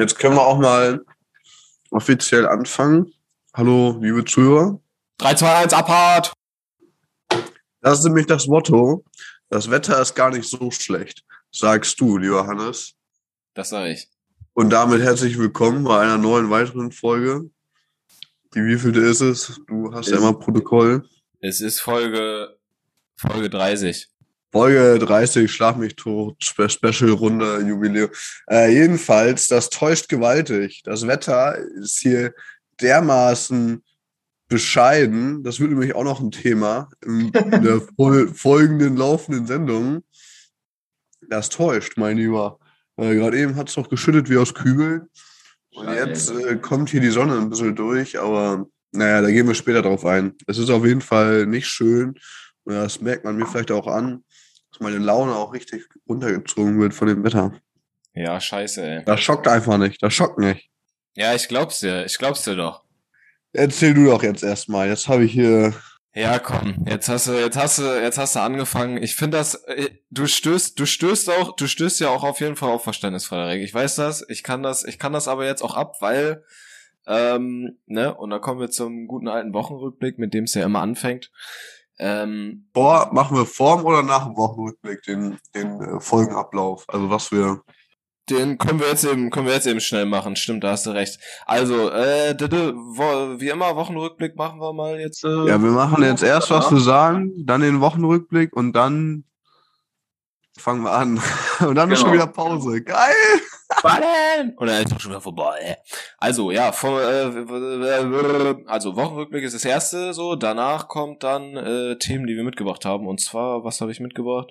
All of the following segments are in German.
Jetzt können wir auch mal offiziell anfangen. Hallo, liebe Zuhörer. 3, 2, 1, Abfahrt! Das ist nämlich das Motto. Das Wetter ist gar nicht so schlecht, sagst du, lieber Hannes. Das sage ich. Und damit herzlich willkommen bei einer neuen weiteren Folge. Die wievielte ist es? Du hast ja immer Protokoll. Es ist Folge, Folge 30. Folge 30, Schlag mich tot, Spe Special Runde, Jubiläum. Äh, jedenfalls, das täuscht gewaltig. Das Wetter ist hier dermaßen bescheiden. Das wird nämlich auch noch ein Thema in der fol folgenden laufenden Sendung. Das täuscht, mein Lieber. Äh, Gerade eben hat es doch geschüttet wie aus Kübeln. Und jetzt äh, kommt hier die Sonne ein bisschen durch, aber naja, da gehen wir später drauf ein. Es ist auf jeden Fall nicht schön. Das merkt man mir vielleicht auch an, meine Laune auch richtig runtergezogen wird von dem Wetter. Ja, scheiße, ey. Das schockt einfach nicht. Das schockt nicht. Ja, ich glaub's dir. Ich glaub's dir doch. Erzähl du doch jetzt erstmal. Jetzt habe ich hier. Ja, komm. Jetzt hast du, jetzt hast du, jetzt hast du angefangen. Ich finde das, äh, du stößt, du stößt auch, du stößt ja auch auf jeden Fall auf Verständnis, Frederik. Ich weiß das. Ich kann das, ich kann das aber jetzt auch ab, weil, ähm, ne, und da kommen wir zum guten alten Wochenrückblick, mit dem es ja immer anfängt. Ähm, Vor, machen wir vorm oder nach dem Wochenrückblick den, den äh, Folgenablauf? Also was wir. Den können wir jetzt eben, können wir jetzt eben schnell machen. Stimmt, da hast du recht. Also, äh, wie immer, Wochenrückblick machen wir mal jetzt. Äh, Ja, wir machen jetzt erst, was wir sagen, dann den Wochenrückblick und dann fangen wir an. Und dann ist schon Genau. wieder Pause. Geil! Ballen! Und dann ist doch schon wieder vorbei. Also, ja, vom, äh, also Wochenrückblick ist das erste so. Danach kommt dann äh, Themen, die wir mitgebracht haben. Und zwar, was habe ich mitgebracht?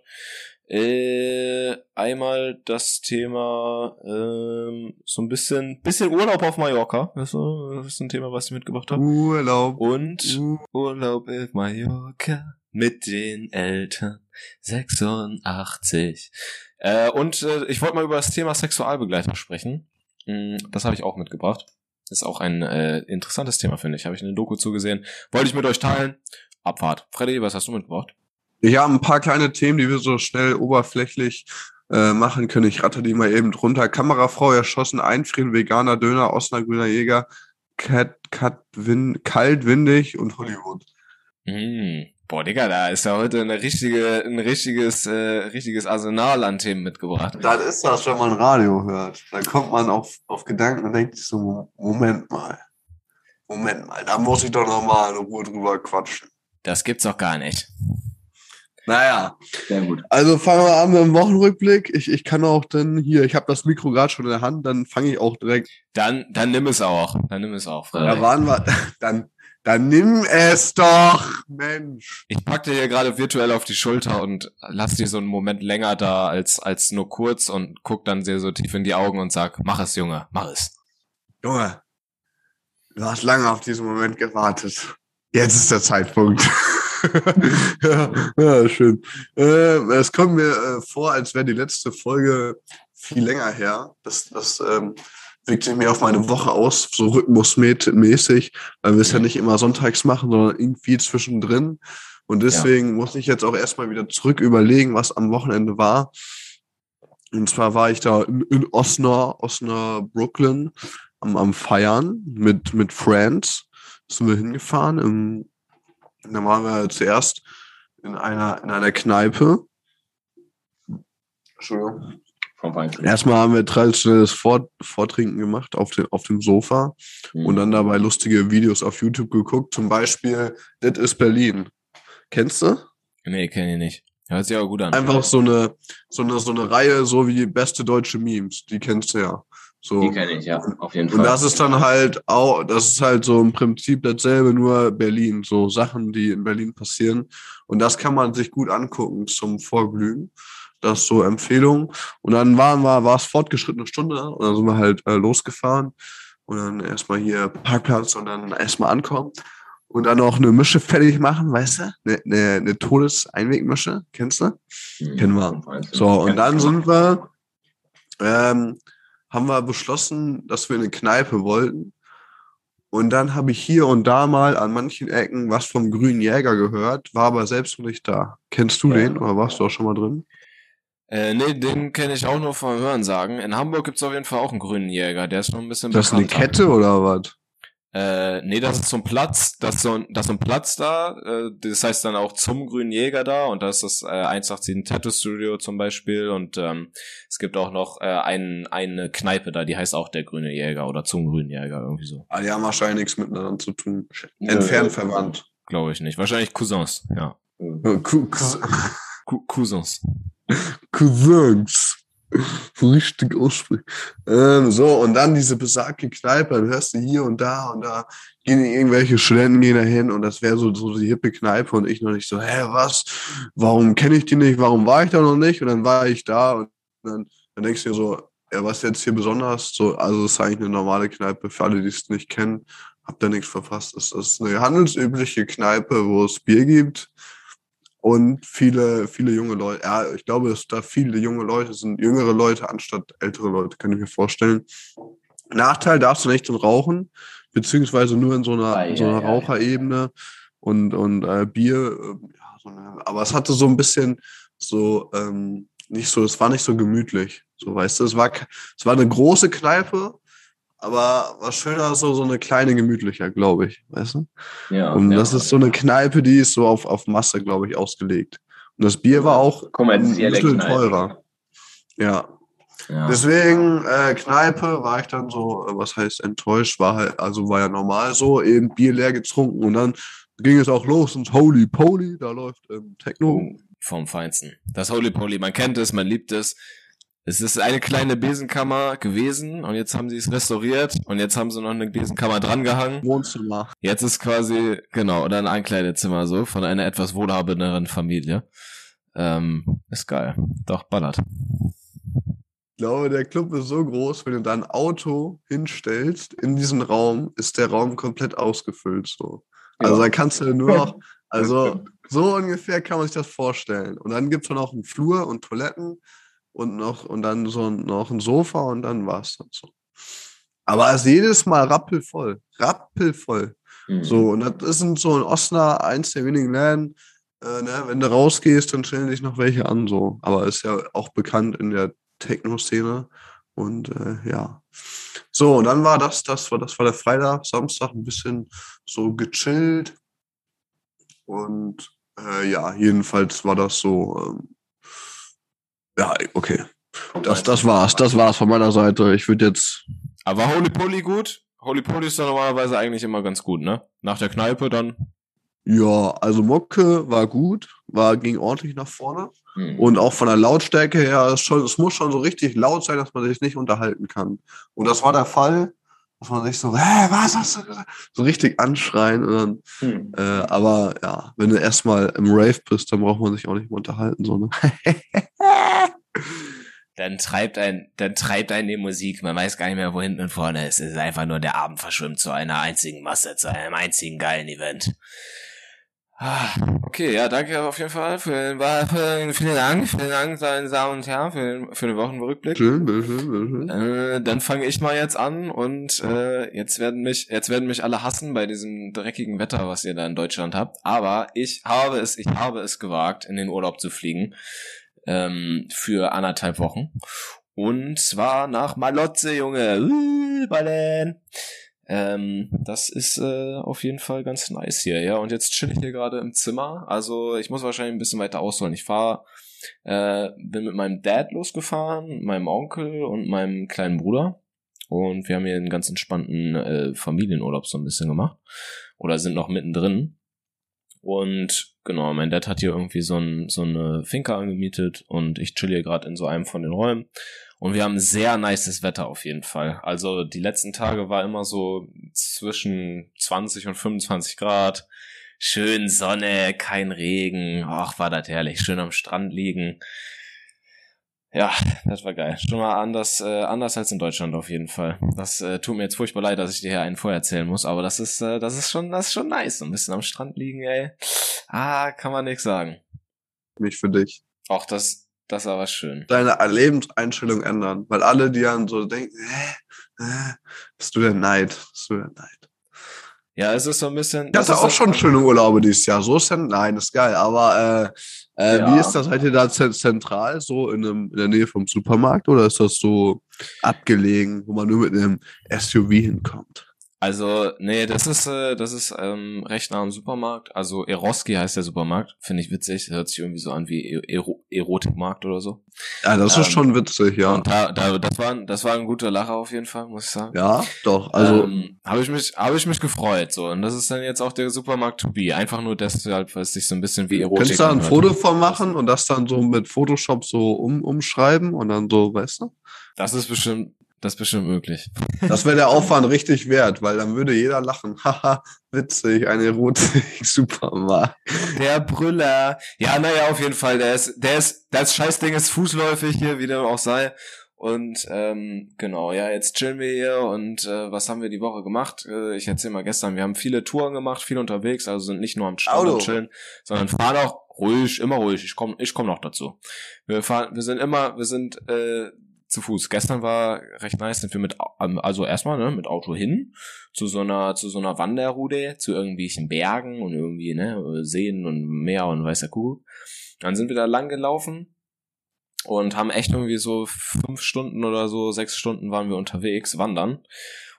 Äh, einmal das Thema ähm, so ein bisschen, bisschen Urlaub auf Mallorca. Das ist, so- das ist ein Thema, was ich mitgebracht habe. Urlaub. Und Urlaub auf Mallorca mit den Eltern 86. Äh, und äh, ich wollte mal über das Thema Sexualbegleiter sprechen. Mm, Das habe ich auch mitgebracht. Ist auch ein äh, interessantes Thema, finde ich. Habe ich eine Doku zugesehen. Wollte ich mit euch teilen. Abfahrt. Freddy, was hast du mitgebracht? Ich habe ein paar kleine Themen, die wir so schnell oberflächlich äh, machen können. Ich ratte die mal eben drunter. Kamerafrau erschossen, einfrieren, veganer Döner, Osnabrücker Jäger, Cat, Cat, Win, kalt, windig und Hollywood. Mm. Boah, Digga, da ist ja heute eine richtige, ein richtiges, äh, richtiges Arsenal an Themen mitgebracht. Das ist das, wenn man Radio hört. Dann kommt man auf, auf Gedanken und denkt sich so, Moment mal. Moment mal, da muss ich doch noch mal in Ruhe drüber quatschen. Das gibt's doch gar nicht. Naja, Sehr gut. also fangen wir an mit dem Wochenrückblick. Ich, ich kann auch dann hier, ich habe das Mikro gerade schon in der Hand, dann fange ich auch direkt. Dann, dann nimm es auch. Dann nimm es auch, Da waren wir, dann, dann nimm es doch, Mensch. Ich pack dir hier gerade virtuell auf die Schulter und lass dir so einen Moment länger da als, als nur kurz und guck dann sehr so tief in die Augen und sag, mach es, Junge, mach es. Junge, du hast lange auf diesen Moment gewartet. Jetzt ist der Zeitpunkt. ja, ja, schön. Äh, es kommt mir äh, vor, als wäre die letzte Folge viel länger her. Das, das ähm, wirkt sich mir auf meine Woche aus, so rhythmusmäßig, weil wir es ja nicht immer sonntags machen, sondern irgendwie zwischendrin. Und deswegen muss ich jetzt auch erstmal wieder zurück überlegen, was am Wochenende war. Und zwar war ich da in, in Osnabrück, Osnabrück, Brooklyn am, am Feiern mit, mit Friends. Sind wir hingefahren. Im, da waren wir zuerst in einer, in einer Kneipe. Entschuldigung. Vom Weinkel. Erstmal haben wir traditionelles Vor Vortrinken gemacht auf, den, auf dem Sofa Mhm. und dann dabei lustige Videos auf YouTube geguckt. Zum Beispiel, das ist Berlin. Kennst du? Nee, kenn ich nicht. Hört sich aber gut an. Einfach so eine, so eine, so eine Reihe, so wie beste deutsche Memes. Die kennst du ja. So. Die kenne ich, ja, auf jeden Fall. Und das ist dann halt auch, das ist halt so im Prinzip dasselbe, nur Berlin. So Sachen, die in Berlin passieren. Und das kann man sich gut angucken zum Vorglühen. Das so Empfehlung. Und dann waren wir, war es fortgeschrittene Stunde und dann sind wir halt äh, losgefahren. Und dann erstmal hier Parkplatz und dann erstmal ankommen. Und dann noch eine Mische fertig machen, weißt du? Eine, eine, eine Todeseinwegmische, kennst du? Mhm. kennen wir. So, und dann sind wir, ähm, haben wir beschlossen, dass wir eine Kneipe wollten. Und dann habe ich hier und da mal an manchen Ecken was vom Grünen Jäger gehört, war aber selbst noch nicht da. Kennst du Ja. den oder warst du auch schon mal drin? Äh, nee, den kenne ich auch nur vom Hören sagen. In Hamburg gibt's auf jeden Fall auch einen grünen Jäger, der ist noch ein bisschen Das ist eine. Kette oder was? Äh, nee, das ist so ein Platz, das ist so ein, das ist so ein Platz da, äh, das heißt dann auch zum Grünen Jäger da und da ist das äh, 187 Tattoo Studio zum Beispiel und ähm, es gibt auch noch äh, ein, eine Kneipe da, die heißt auch der Grüne Jäger oder zum Grünen Jäger, irgendwie so. Ah, die haben wahrscheinlich nichts miteinander zu tun. Entfernt verwandt. Glaube ich nicht. Wahrscheinlich Cousins, ja. Cou Cousins. Cousins. Richtig aussprechen. Ähm, so, und dann diese besagte Kneipe, dann hörst du hier und da und da gehen irgendwelche Studenten gehen da hin und das wäre so, so die hippe Kneipe und ich noch nicht so, hä, was? Warum kenne ich die nicht? Warum war ich da noch nicht? Und dann war ich da und dann, dann denkst du dir so, ja, was jetzt hier besonders? So, also es ist eigentlich eine normale Kneipe für alle, die es nicht kennen. Habt da nichts verfasst. Es ist eine handelsübliche Kneipe, wo es Bier gibt und viele, viele junge Leute. Ja, ich glaube, dass da viele junge Leute sind, jüngere Leute anstatt ältere Leute, kann ich mir vorstellen. Nachteil darfst du nicht drin rauchen, beziehungsweise nur in so einer, Ah, in so ja, einer ja, ja. Raucherebene und, und äh, Bier. Äh, ja, so eine, aber es hatte so ein bisschen so, ähm, nicht so, es war nicht so gemütlich. So, weißt du, es war, es war eine große Kneipe, aber war schöner so, so eine kleine gemütlicher, glaube ich, weißt du? Ja, Und ja. das ist so eine Kneipe, die ist so auf, auf Masse, glaube ich, ausgelegt. Und das Bier war auch ein kommerzielle bisschen teurer. Ja, Ja. deswegen äh, Kneipe war ich dann so, äh, was heißt enttäuscht, war halt, also war ja normal so, eben Bier leer getrunken und dann ging es auch los ins Holy Poly, da läuft ähm, Techno. Vom Feinsten. Das Holy Poly, man kennt es, man liebt es. Es ist eine kleine Besenkammer gewesen und jetzt haben sie es restauriert und jetzt haben sie noch eine Besenkammer drangehangen. Wohnzimmer. Jetzt ist quasi, genau, oder ein Einkleidezimmer so von einer etwas wohlhabenderen Familie. Ähm, ist geil. Doch, ballert. Ich glaube, der Club ist so groß, wenn du da ein Auto hinstellst in diesen Raum, ist der Raum komplett ausgefüllt so. Also Ja. da kannst du nur noch, also so ungefähr kann man sich das vorstellen. Und dann gibt es noch einen Flur und Toiletten und noch und dann so noch ein Sofa und dann war's dann so. Aber es ist jedes Mal rappelvoll, rappelvoll. Mhm. So, und das ist in so in Osnabrück eins der wenigen Läden, äh, ne, wenn du rausgehst, dann stellen dich noch welche an, so. Aber ist ja auch bekannt in der Techno-Szene. Und äh, ja. So, und dann war das, das war, das war der Freitag, Samstag ein bisschen so gechillt. Und äh, ja, jedenfalls war das so, ähm, ja, okay. Das, das war's, das war's von meiner Seite. Ich würde jetzt, Aber war Holy Poly gut? Holy Poly ist doch normalerweise eigentlich immer ganz gut, ne? Nach der Kneipe dann. ja, also Mocke war gut, war, ging ordentlich nach vorne. Mhm. Und auch von der Lautstärke her, schon, es muss schon so richtig laut sein, dass man sich nicht unterhalten kann. Und das war der Fall, dass man sich so, hä, was hast du gesagt? So richtig anschreien. Und dann, Mhm. äh, aber ja, wenn du erstmal im Rave bist, dann braucht man sich auch nicht mehr unterhalten. So, ne? Dann treibt ein, dann treibt einen die Musik. Man weiß gar nicht mehr, wo hinten und vorne ist. Es ist einfach nur der Abend verschwimmt zu einer einzigen Masse, zu einem einzigen geilen Event. Ah, Okay, ja, danke auf jeden Fall für, den- für vielen Dank, vielen Dank, meine Damen und Herren, für, den- für den Wochenrückblick. Schön, schön, schön. Äh, dann fange ich mal jetzt an und äh, jetzt werden mich jetzt werden mich alle hassen bei diesem dreckigen Wetter, was ihr da in Deutschland habt. Aber ich habe es, ich habe es gewagt, in den Urlaub zu fliegen ähm, für anderthalb Wochen und zwar nach Malotze, Junge. Uh, Ballen. Ähm, das ist äh, auf jeden Fall ganz nice hier, ja. Und jetzt chill ich hier gerade im Zimmer. Also ich muss wahrscheinlich ein bisschen weiter ausholen. Ich fahre äh, bin mit meinem Dad losgefahren, meinem Onkel und meinem kleinen Bruder. Und wir haben hier einen ganz entspannten äh, Familienurlaub so ein bisschen gemacht. Oder sind noch mittendrin. Und genau, mein Dad hat hier irgendwie so, ein, so eine Finca angemietet und ich chill hier gerade in so einem von den Räumen. Und wir haben sehr nices Wetter auf jeden Fall. Also die letzten Tage war immer so zwischen 20 und 25 Grad. Schön Sonne, kein Regen. Ach, war das herrlich. Schön am Strand liegen. Ja, das war geil. Schon mal anders, äh, anders als in Deutschland auf jeden Fall. Das äh, tut mir jetzt furchtbar leid, dass ich dir hier einen vorher erzählen muss, aber das ist, äh, das ist schon, das ist schon nice. Ein bisschen am Strand liegen, ey. Ah, kann man nix sagen. Nicht für dich. Auch das, das war was schön. Deine Lebenseinstellung ändern. Weil alle, die dann so denken, hä, hä, bist du der Neid. Bist du der Neid. Ja, es ist so ein bisschen. Ich das hatte ist auch schon schöne Urlaube dieses Jahr. So ist dann, nein, ist geil. Aber äh, äh, Ja. wie ist das? Seid ihr da zen- zentral, so in, einem, in der Nähe vom Supermarkt oder ist das so abgelegen, wo man nur mit einem SUV hinkommt? Also, nee, das ist, äh, das ist ähm, recht nah am Supermarkt. Also Eroski heißt der Supermarkt. Finde ich witzig. Hört sich irgendwie so an wie E- Ero Erotikmarkt oder so. Ja, das ist Ähm, schon witzig, ja. Und da, da, das war, ein- das war ein guter Lacher auf jeden Fall, muss ich sagen. Ja, doch. Also, ähm, habe ich mich, habe ich mich gefreut so. Und das ist dann jetzt auch der Supermarkt to be. Einfach nur deshalb, weil es sich so ein bisschen wie Erotik. könntest du da ein. Foto von machen und das dann so mit Photoshop so um, umschreiben und dann so, weißt du? Das ist bestimmt, das ist bestimmt möglich. Das wäre der Aufwand richtig wert, weil dann würde jeder lachen. Haha, witzig, ein Erotik-Supermarkt. Der Brüller. Ja, naja, auf jeden Fall. Der ist, der ist, das Scheißding ist fußläufig hier, wie dem auch sei. Und ähm, genau, ja, jetzt chillen wir hier und äh, was haben wir die Woche gemacht? Äh, ich erzähl mal gestern, wir haben viele Touren gemacht, viel unterwegs, also sind nicht nur am Strand chillen, sondern fahren auch ruhig, immer ruhig. Ich komme ich komm noch dazu. Wir fahren, wir sind immer, wir sind äh, zu Fuß. Gestern war recht nice, sind wir mit, ähm, also erstmal ne, mit Auto hin zu so einer, zu so einer Wanderroute, zu irgendwelchen Bergen und irgendwie ne Seen und Meer und weiß der Kuh. Dann sind wir da lang gelaufen und haben echt irgendwie so fünf Stunden oder so, sechs Stunden waren wir unterwegs, wandern,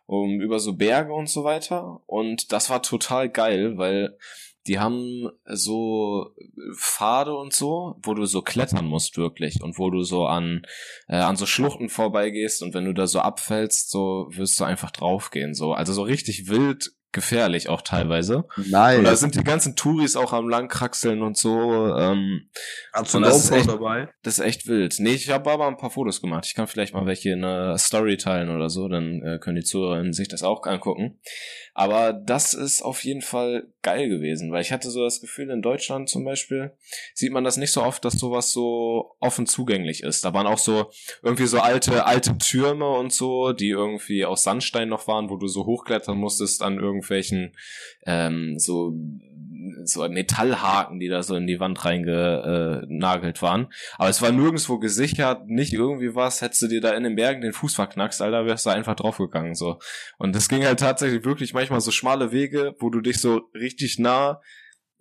um, über so Berge und so weiter. Und das war total geil, weil die haben so Pfade und so, wo du so klettern musst wirklich und wo du so an äh, an so Schluchten vorbeigehst und wenn du da so abfällst, so wirst du einfach draufgehen so, also so richtig wild gefährlich auch teilweise. Und da Nein. sind die ganzen Touris auch am langkraxeln und so. Ähm, Hast du das ist echt- dabei? das ist echt wild. Nee, ich habe aber ein paar Fotos gemacht. Ich kann vielleicht mal welche in einer Story teilen oder so, dann äh, können die Zuhörerinnen sich das auch angucken. Aber das ist auf jeden Fall geil gewesen, weil ich hatte so das Gefühl, in Deutschland zum Beispiel sieht man das nicht so oft, dass sowas so offen zugänglich ist. Da waren auch so irgendwie so alte, alte Türme und so, die irgendwie aus Sandstein noch waren, wo du so hochklettern musstest an irgendwelchen ähm, so so Metallhaken, die da so in die Wand reingenagelt waren. Aber es war nirgendwo gesichert, nicht irgendwie was. Hättest du dir da in den Bergen den Fuß verknackst, Alter, wärst du einfach draufgegangen, so. Und es ging halt tatsächlich wirklich manchmal so schmale Wege, wo du dich so richtig nah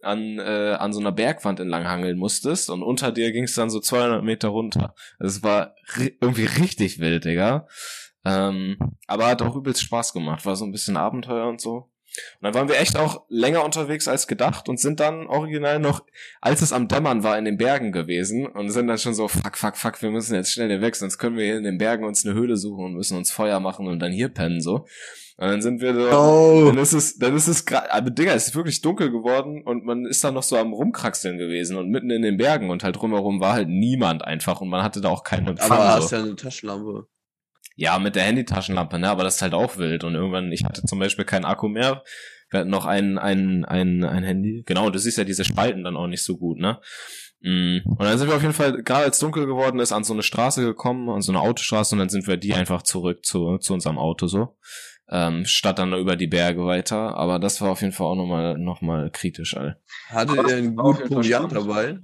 an, äh, an so einer Bergwand entlang hangeln musstest und unter dir ging es dann so 200 Meter runter. Also es war ri irgendwie richtig wild, Digga. Ähm, aber hat auch übelst Spaß gemacht. War so ein bisschen Abenteuer und so. Und dann waren wir echt auch länger unterwegs als gedacht und sind dann original noch, als es am Dämmern war, in den Bergen gewesen und sind dann schon so, fuck, fuck, fuck, wir müssen jetzt schnell hier weg, sonst können wir hier in den Bergen uns eine Höhle suchen und müssen uns Feuer machen und dann hier pennen, so. Und dann sind wir so, Oh. dann ist es, dann ist es gerade, aber Digga, es ist wirklich dunkel geworden und man ist dann noch so am rumkraxeln gewesen und mitten in den Bergen und halt drumherum war halt niemand einfach und man hatte da auch keinen Empfang. Aber so. hast ja eine Taschenlampe. Ja, mit der Handytaschenlampe, ne? Aber das ist halt auch wild. Und irgendwann, ich hatte zum Beispiel keinen Akku mehr. Wir hatten noch ein, ein, ein, ein Handy. Genau, du siehst ja diese Spalten dann auch nicht so gut, ne? Mm. Und dann sind wir auf jeden Fall, gerade als dunkel geworden ist, an so eine Straße gekommen, an so eine Autostraße, und dann sind wir die einfach zurück zu, zu unserem Auto so. Ähm, statt dann über die Berge weiter. Aber das war auf jeden Fall auch nochmal noch mal kritisch, all. Hattet ihr einen guten Proviant dabei?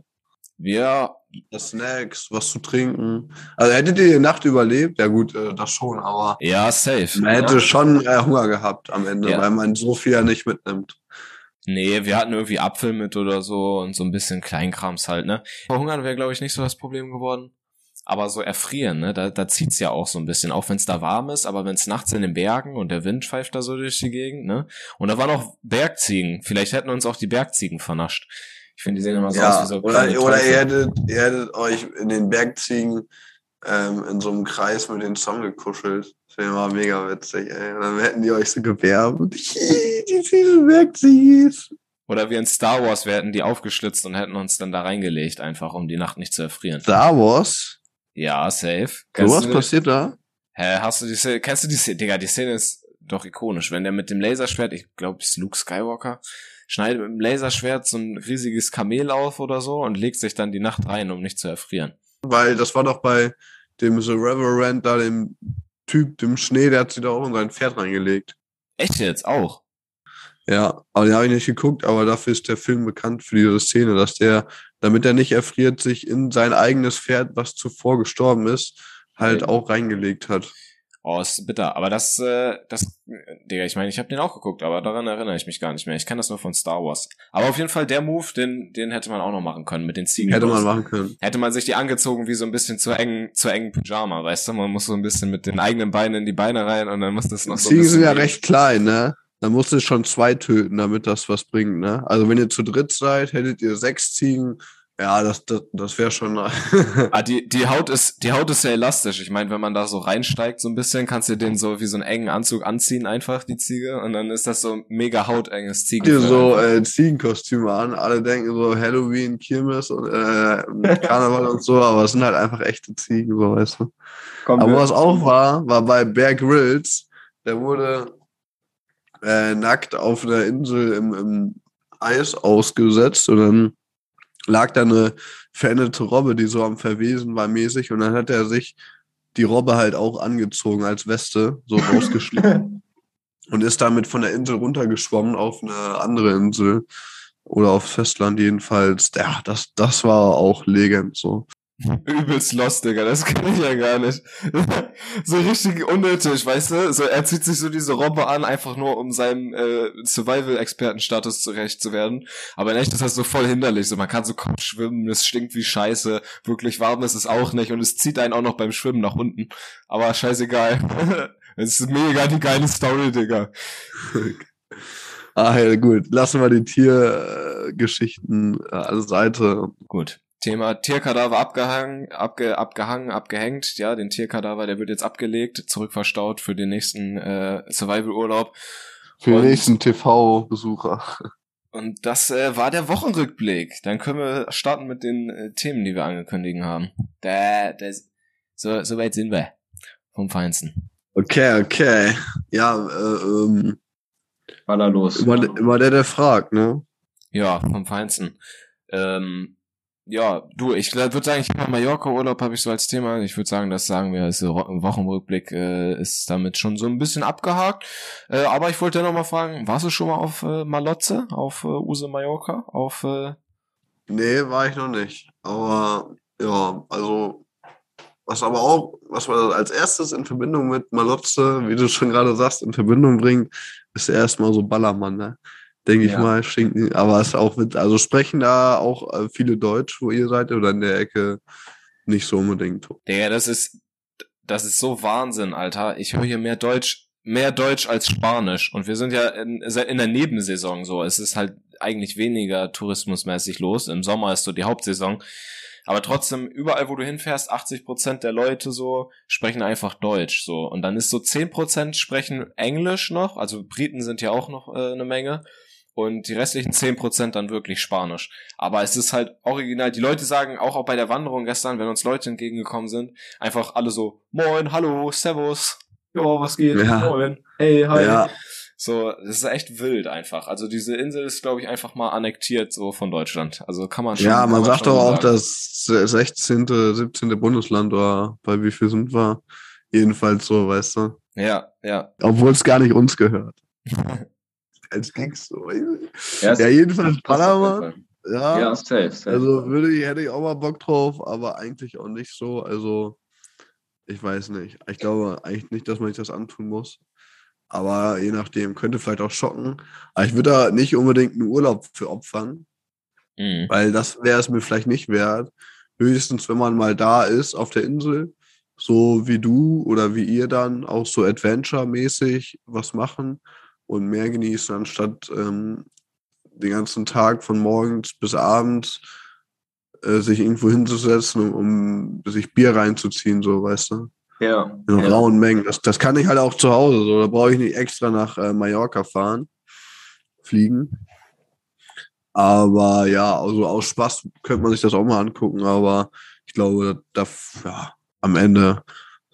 Wir, Snacks, was zu trinken. Also hättet ihr die Nacht überlebt? Ja gut, äh, das schon, aber ja, safe. man hätte schon äh, Hunger gehabt am Ende, Ja. weil man so viel ja nicht mitnimmt. Nee, wir hatten irgendwie Apfel mit oder so und so ein bisschen Kleinkrams halt, ne? Verhungern wäre, glaube ich, nicht so das Problem geworden. Aber so erfrieren, ne? Da, da zieht's ja auch so ein bisschen, auch wenn es da warm ist, aber wenn es nachts in den Bergen und der Wind pfeift da so durch die Gegend, ne? Und da waren auch Bergziegen. Vielleicht hätten uns auch die Bergziegen vernascht. Ich finde, die sehen immer so aus Ja, wie so oder, oder ihr hättet, ihr hättet euch in den Bergziegen ähm, in so einem Kreis mit den Song gekuschelt. Das wäre mal mega witzig, ey. Und dann hätten die euch so gewerbt. Die süßen Bergziegis. Oder wir in Star Wars, wir hätten die aufgeschlitzt und hätten uns dann da reingelegt, einfach um die Nacht nicht zu erfrieren. Star Wars? Ja, safe. So was passiert da? Hä, hast du die Szene, kennst du die Szene? Digga, die Szene ist doch ikonisch. Wenn der mit dem Laserschwert, ich glaube, ist Luke Skywalker, schneidet mit dem Laserschwert so ein riesiges Kamel auf oder so und legt sich dann die Nacht rein, um nicht zu erfrieren. Weil das war doch bei dem The Reverend, da dem Typ, dem Schnee, der hat sich da auch in sein Pferd reingelegt. Echt jetzt auch? Ja, aber den habe ich nicht geguckt, aber dafür ist der Film bekannt für diese Szene, dass der, damit er nicht erfriert, sich in sein eigenes Pferd, was zuvor gestorben ist, halt Okay. auch reingelegt hat. Oh, ist bitter. Aber das, äh, das, Digga, ich meine, ich habe den auch geguckt, aber daran erinnere ich mich gar nicht mehr. Ich kenne das nur von Star Wars. Aber auf jeden Fall der Move, den, den hätte man auch noch machen können mit den Ziegen. Hätte man machen können. Hätte man sich die angezogen wie so ein bisschen zu engen, zu engen Pyjama, weißt du? Man muss so ein bisschen mit den eigenen Beinen in die Beine rein und dann muss das noch so ein Ziegen sind ja gehen. recht klein, ne? Da musst du schon zwei töten, damit das was bringt, ne? Also wenn ihr zu dritt seid, hättet ihr sechs Ziegen. Ja, das, das, das wäre schon. Ah, die, die Haut ist, die Haut ist sehr elastisch. Ich meine, wenn man da so reinsteigt so ein bisschen, kannst du den so wie so einen engen Anzug anziehen, einfach, die Ziege. Und dann ist das so ein mega hautenges dir Ziegenfell. so äh, Ziegenkostüme an. Alle denken so Halloween, Kirmes und äh, Karneval und so, aber es sind halt einfach echte Ziegen, so weißt du. Kommen Aber was auch war, war bei Bear Grylls, der wurde äh, nackt auf einer Insel im, im Eis ausgesetzt und dann lag da eine veränderte Robbe, die so am Verwesen war mäßig und dann hat er sich die Robbe halt auch angezogen als Weste, so rausgeschnitten und ist damit von der Insel runtergeschwommen auf eine andere Insel oder aufs Festland jedenfalls. Ja, das, das war auch Legend so. Übelst lost, Digga, das kann ich ja gar nicht. so richtig unnötig, weißt du? So, er zieht sich so diese Robbe an, einfach nur um seinem äh, Survival-Experten-Status zurecht zu werden. Aber in echt ist das so voll hinderlich. So, man kann so Kopf schwimmen, es stinkt wie Scheiße, wirklich warm ist es auch nicht und es zieht einen auch noch beim Schwimmen nach unten. Aber scheißegal. Es ist mega die geile Story, Digga. Ah ja, gut. Lassen wir die Tiergeschichten äh, an Seite. Gut. Thema Tierkadaver abgehangen, abge, abgehangen, abgehängt. Ja, den Tierkadaver, der wird jetzt abgelegt, zurückverstaut für den nächsten äh, Survival-Urlaub. Für den Und- nächsten TV-Besucher. Und das äh, war der Wochenrückblick. Dann können wir starten mit den äh, Themen, die wir angekündigt haben. Da, das, so, so weit sind wir. Vom Feinsten. Okay, okay. Ja, äh, ähm, Baller los. immer, immer der, der fragt, ne? Ja, vom Feinsten. Ähm, ja, du, ich würde sagen, ich mache Mallorca-Urlaub, habe ich so als Thema. Ich würde sagen, das sagen wir, ist so Ro- Wochenrückblick äh, ist damit schon so ein bisschen abgehakt. Äh, aber ich wollte ja noch mal fragen, warst du schon mal auf äh, Malotze, auf äh, Use Mallorca, auf äh, Nee, war ich noch nicht. Aber ja, also was aber auch, was man als erstes in Verbindung mit Malotze, wie du schon gerade sagst, in Verbindung bringt, ist erstmal so Ballermann, ne? Denke ich Ja. mal, schinken. Aber es ist auch mit, also sprechen da auch äh, viele Deutsch, wo ihr seid, oder in der Ecke nicht so unbedingt. Digga, das ist, das ist so Wahnsinn, Alter. Ich höre hier mehr Deutsch, mehr Deutsch als Spanisch. Und wir sind ja in, in der Nebensaison so. Es ist halt eigentlich weniger tourismusmäßig los. Im Sommer ist so die Hauptsaison. Aber trotzdem, überall, wo du hinfährst, 80 Prozent der Leute so sprechen einfach Deutsch, so. Und dann ist so 10 Prozent sprechen Englisch noch. Also Briten sind ja auch noch äh, eine Menge. Und die restlichen 10 Prozent dann wirklich Spanisch. Aber es ist halt original. Die Leute sagen auch, auch bei der Wanderung gestern, wenn uns Leute entgegengekommen sind, einfach alle so, moin, hallo, servus. Ja, was geht? Ja. Moin. Hey, hi. Ja, So, das ist echt wild einfach. Also diese Insel ist, glaube ich, einfach mal annektiert so von Deutschland. Also kann man schon. ja kann man sagt doch auch, das 16., 17. Bundesland war, bei wie viel sind wir? Jedenfalls so, weißt du. Ja, ja. Obwohl es gar nicht uns gehört. Als so. Ja, Ja, jedenfalls. Fall. Ja, Ja, safe, safe. also würde ich, hätte ich auch mal Bock drauf, aber eigentlich auch nicht so. Also, ich weiß nicht. Ich glaube eigentlich nicht, dass man sich das antun muss. Aber je nachdem, könnte vielleicht auch schocken. Aber ich würde da nicht unbedingt einen Urlaub für opfern, Mhm. weil das wäre es mir vielleicht nicht wert. Höchstens, wenn man mal da ist auf der Insel, so wie du oder wie ihr dann auch so Adventure-mäßig was machen und mehr genießen, anstatt ähm, den ganzen Tag von morgens bis abends äh, sich irgendwo hinzusetzen, um, um sich Bier reinzuziehen, so weißt du. ja. In ja. rauen Mengen. Das, das kann ich halt auch zu Hause. So. Da brauche ich nicht extra nach äh, Mallorca fahren, fliegen. Aber ja, also aus Spaß könnte man sich das auch mal angucken, aber ich glaube, da, ja, am Ende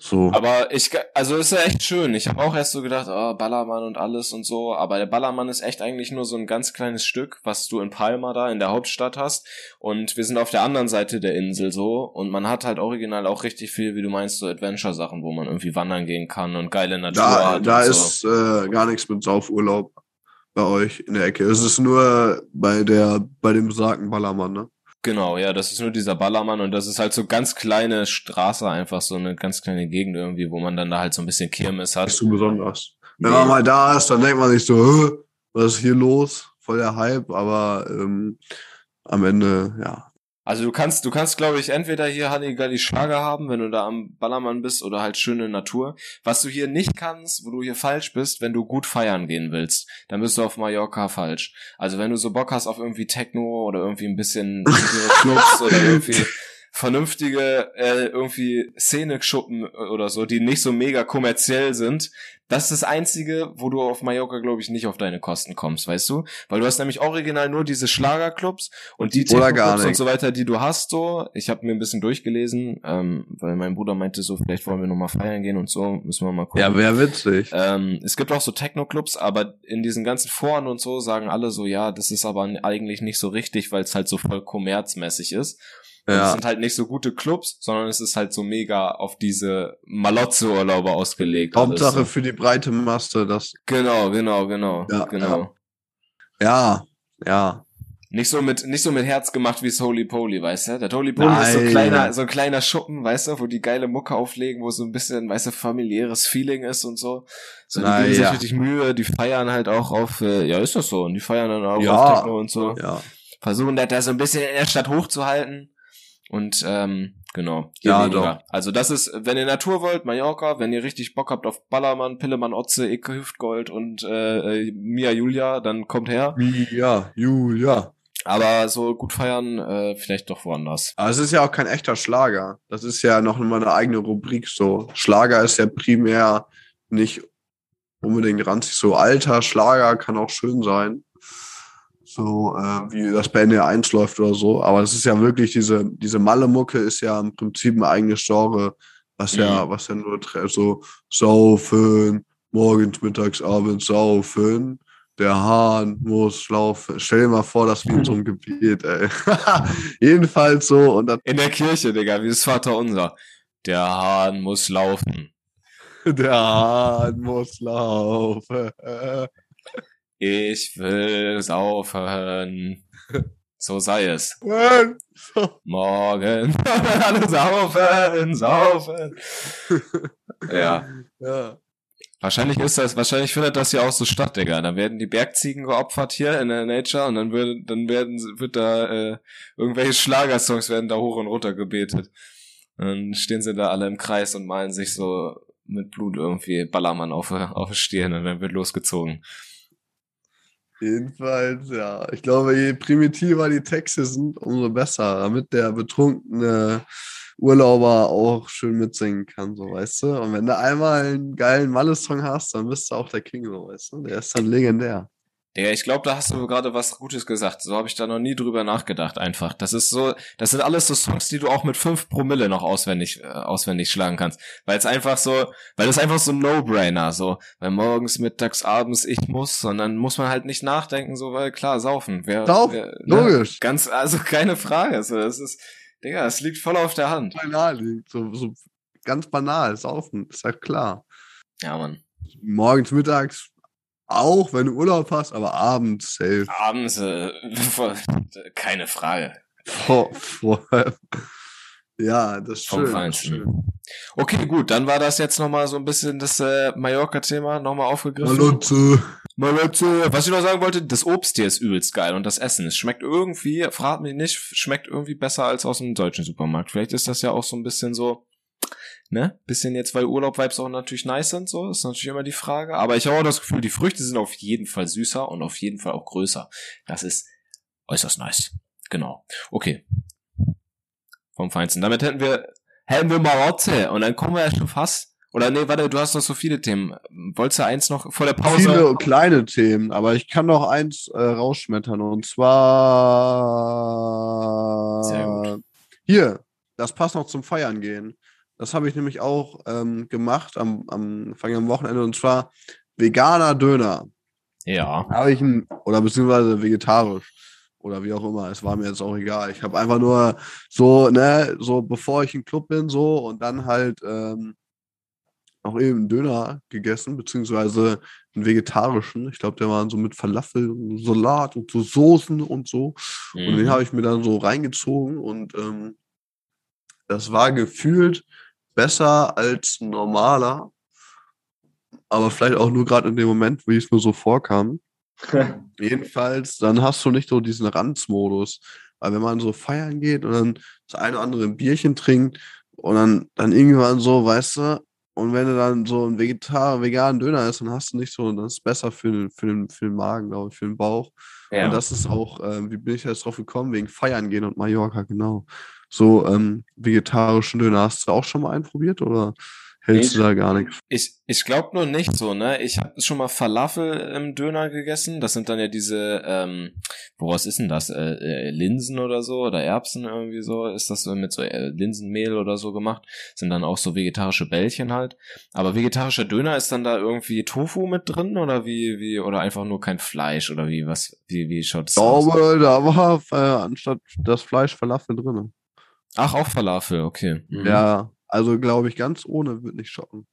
so. Aber ich, also ist ja echt schön. Ich habe auch erst so gedacht, oh, Ballermann und alles und so. Aber der Ballermann ist echt eigentlich nur so ein ganz kleines Stück, was du in Palma da in der Hauptstadt hast. Und wir sind auf der anderen Seite der Insel so. Und man hat halt original auch richtig viel, wie du meinst, so Adventure-Sachen, wo man irgendwie wandern gehen kann und geile Natur Da, hat. da und so. ist äh, gar nichts mit Saufurlaub bei euch in der Ecke. Es ist nur bei der, bei dem besagten Ballermann, ne? Genau, ja, das ist nur dieser Ballermann und das ist halt so ganz kleine Straße, einfach so eine ganz kleine Gegend irgendwie, wo man dann da halt so ein bisschen Kirmes hat. Nicht so besonders. Wenn man mal da ist, dann denkt man sich so, "Hä, was ist hier los? Voll der Hype, aber ähm, am Ende, ja. Also du kannst, du kannst, glaube ich, entweder hier Halligalli Schlager haben, wenn du da am Ballermann bist, oder halt schöne Natur. Was du hier nicht kannst, wo du hier falsch bist, wenn du gut feiern gehen willst, dann bist du auf Mallorca falsch. Also wenn du so Bock hast auf irgendwie Techno oder irgendwie ein bisschen Clubs oder irgendwie vernünftige äh, irgendwie Szene-Schuppen oder so, die nicht so mega kommerziell sind, das ist das Einzige, wo du auf Mallorca, glaube ich, nicht auf deine Kosten kommst, weißt du? Weil du hast nämlich original nur diese Schlagerclubs und die Techno-Clubs und so weiter, die du hast, so. Ich habe mir ein bisschen durchgelesen, ähm, weil mein Bruder meinte so, vielleicht wollen wir noch mal feiern gehen und so, müssen wir mal gucken. Ja, wäre witzig. Ähm, es gibt auch so Techno-Clubs, aber in diesen ganzen Foren und so sagen alle so, ja, das ist aber eigentlich nicht so richtig, weil es halt so voll kommerzmäßig ist. Und es Ja. sind halt nicht so gute Clubs, sondern es ist halt so mega auf diese Malotze-Urlaube ausgelegt. Hauptsache alles. für die breite Masse, das, Genau, genau, genau, Ja, genau. ja, ja. Nicht so mit, nicht so mit Herz gemacht wie das Holy Poly, weißt du? Der Holy Poly ist so ein Nein. kleiner, so ein kleiner Schuppen, weißt du, wo die geile Mucke auflegen, wo so ein bisschen, weißt du, familiäres Feeling ist und so. So, die Na geben sich ja. richtig Mühe, die feiern halt auch auf, äh, ja, ist das so, und die feiern dann auch Ja. auf Techno und so. Ja, Versuchen das da so ein bisschen in der Stadt hochzuhalten. Und, ähm, genau. Ja, weniger. Also das ist, wenn ihr Natur wollt, Mallorca, wenn ihr richtig Bock habt auf Ballermann, Pillemann, Otze, Icke, Hüftgold und äh, äh, Mia Julia, dann kommt her. ja, Julia. Aber so gut feiern, äh, vielleicht doch woanders. Aber es ist ja auch kein echter Schlager. Das ist ja noch mal eine eigene Rubrik so. Schlager ist ja primär nicht unbedingt ranzig. So alter Schlager kann auch schön sein. So, äh, wie das bei NR1 läuft oder so. Aber es ist ja wirklich diese, diese Malle-Mucke ist ja im Prinzip ein eigenes Genre, was ja, was ja nur so saufen, morgens, mittags, abends saufen. Der Hahn muss laufen. Stell dir mal vor, das wie in so einem Gebet, ey. Jedenfalls so. Und dann In der Kirche, Digga, wie das Vater unser. Der Hahn muss laufen. Der Hahn muss laufen. Ich will saufen. So sei es. Morgen alle saufen, saufen. Ja. Ja. Wahrscheinlich ist das, wahrscheinlich findet das ja auch so statt, Digga. Dann werden die Bergziegen geopfert hier in der Nature und dann wird, dann werden, wird da, äh, irgendwelche Schlagersongs werden da hoch und runter gebetet. Und dann stehen sie da alle im Kreis und malen sich so mit Blut irgendwie Ballermann auf, auf die Stirn und dann wird losgezogen. Jedenfalls, ja. Ich glaube, je primitiver die Texte sind, umso besser, damit der betrunkene Urlauber auch schön mitsingen kann, so weißt du. Und wenn du einmal einen geilen Malle-Song hast, dann bist du auch der King, so weißt du. Der ist dann legendär. Digga, ich glaube, da hast du gerade was Gutes gesagt. So habe ich da noch nie drüber nachgedacht einfach. Das ist so, das sind alles so Songs, die du auch mit fünf Promille noch auswendig, äh, auswendig schlagen kannst. Weil es einfach so, weil es einfach so ein No-Brainer, so, weil morgens, mittags, abends ich muss, sondern muss man halt nicht nachdenken, so, weil klar, saufen. Wer, Sauf, wer, ne? Logisch. Ganz, also keine Frage. So, das ist, Digga, es liegt voll auf der Hand. Banal, so, so ganz banal, saufen, ist ja klar. Ja, Mann. Morgens, mittags auch, wenn du Urlaub hast, aber abends safe. Abends, äh, keine Frage. Vor, vor, ja, das ist schön. Das schön. Okay, gut, dann war das jetzt nochmal so ein bisschen das äh, Mallorca-Thema nochmal aufgegriffen. Malotze. Malotze. Was ich noch sagen wollte, das Obst hier ist übelst geil und das Essen, es schmeckt irgendwie, fragt mich nicht, schmeckt irgendwie besser als aus dem deutschen Supermarkt. Vielleicht ist das ja auch so ein bisschen so, ne? Bisschen jetzt, weil Urlaub-Vibes auch natürlich nice sind, so, ist natürlich immer die Frage. Aber ich habe auch das Gefühl, die Früchte sind auf jeden Fall süßer und auf jeden Fall auch größer. Das ist äußerst nice. Genau. Okay. Vom Feinsten. Damit hätten wir, hätten wir Marotze und dann kommen wir ja schon fast. Oder nee, warte, du hast noch so viele Themen. Wolltest du eins noch vor der Pause? Viele kleine Themen, aber ich kann noch eins äh, rausschmettern und zwar Sehr gut. hier, das passt noch zum Feiern gehen. Das habe ich nämlich auch ähm, gemacht am, am vergangenen Wochenende und zwar veganer Döner. Ja. Habe ich ein, oder beziehungsweise vegetarisch oder wie auch immer. Es war mir jetzt auch egal. Ich habe einfach nur so, ne, so bevor ich im Club bin, so und dann halt ähm, auch eben einen Döner gegessen, beziehungsweise einen vegetarischen. Ich glaube, der war so mit Falafel und Salat und so Soßen und so. Und den Mhm. habe ich mir dann so reingezogen und ähm, das war gefühlt besser als normaler. Aber vielleicht auch nur gerade in dem Moment, wie es mir so vorkam. Jedenfalls, dann hast du nicht so diesen Ranzmodus. Weil wenn man so feiern geht und dann das eine oder andere ein Bierchen trinkt und dann, dann irgendwann so, weißt du, und wenn du dann so ein Vegetar veganen Döner isst, dann hast du nicht so, das ist besser für den, für den, für den Magen, glaube ich, für den Bauch. ja. Und das ist auch, ähm, wie bin ich jetzt drauf gekommen? Wegen Feiern gehen und Mallorca, genau. So ähm, vegetarischen Döner. Hast du auch schon mal einen probiert oder hältst Nee. du da gar nichts? Ich, ich glaube nur nicht so, ne? Ich habe schon mal Falafel im Döner gegessen. Das sind dann ja diese, ähm, woraus ist denn das? Äh, äh, Linsen oder so oder Erbsen irgendwie so? Ist das so mit so äh, Linsenmehl oder so gemacht? Sind dann auch so vegetarische Bällchen halt. Aber vegetarischer Döner ist dann da irgendwie Tofu mit drin oder wie, wie, oder einfach nur kein Fleisch oder wie, was, wie, wie schaut Ich das aus? glaube, da war äh, anstatt das Fleisch Falafel drin. Ach, auch Falafel, okay. Mhm. Ja, also glaube ich, ganz ohne wird nicht schocken.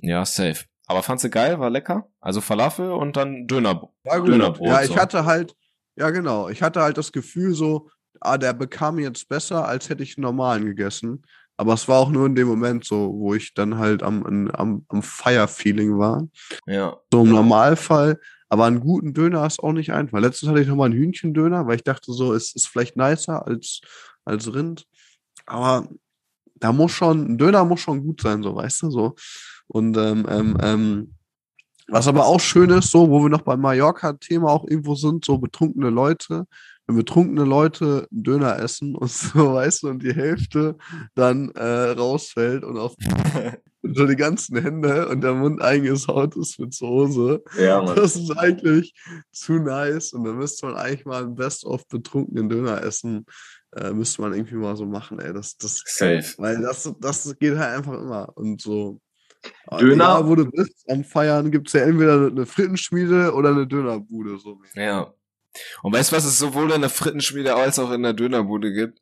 Ja, safe. Aber fandst du geil? War lecker? Also Falafel und dann Döner. Gut. Dönerbrot, Ja, ich so. hatte halt, ja genau, ich hatte halt das Gefühl so, ah, der bekam jetzt besser, als hätte ich einen normalen gegessen. Aber es war auch nur in dem Moment so, wo ich dann halt am, am, am Fire-Feeling war. Ja. So im Normalfall. Aber einen guten Döner ist auch nicht einfach. Letztens hatte ich noch mal einen Hühnchendöner, weil ich dachte so, es ist vielleicht nicer als, als Rind. Aber da muss schon, ein Döner muss schon gut sein, so, weißt du, so. Und ähm, ähm, ähm, was aber auch schön ist, so, wo wir noch beim Mallorca-Thema auch irgendwo sind, so betrunkene Leute, wenn betrunkene Leute einen Döner essen und so, weißt du, und die Hälfte dann äh, rausfällt und auf so die ganzen Hände und der Mund eingesaut ist mit Soße. ja, Mann. Das ist eigentlich zu nice und da müsste man eigentlich mal ein Best-of betrunkenen Döner essen. Äh, müsste man irgendwie mal so machen, ey. Das, das, Safe. weil das, das geht halt einfach immer. Und so. Aber Döner? Egal, wo du bist, am Feiern gibt es ja entweder eine Frittenschmiede oder eine Dönerbude. So. Ja. Und weißt du, was es sowohl in der Frittenschmiede als auch in der Dönerbude gibt?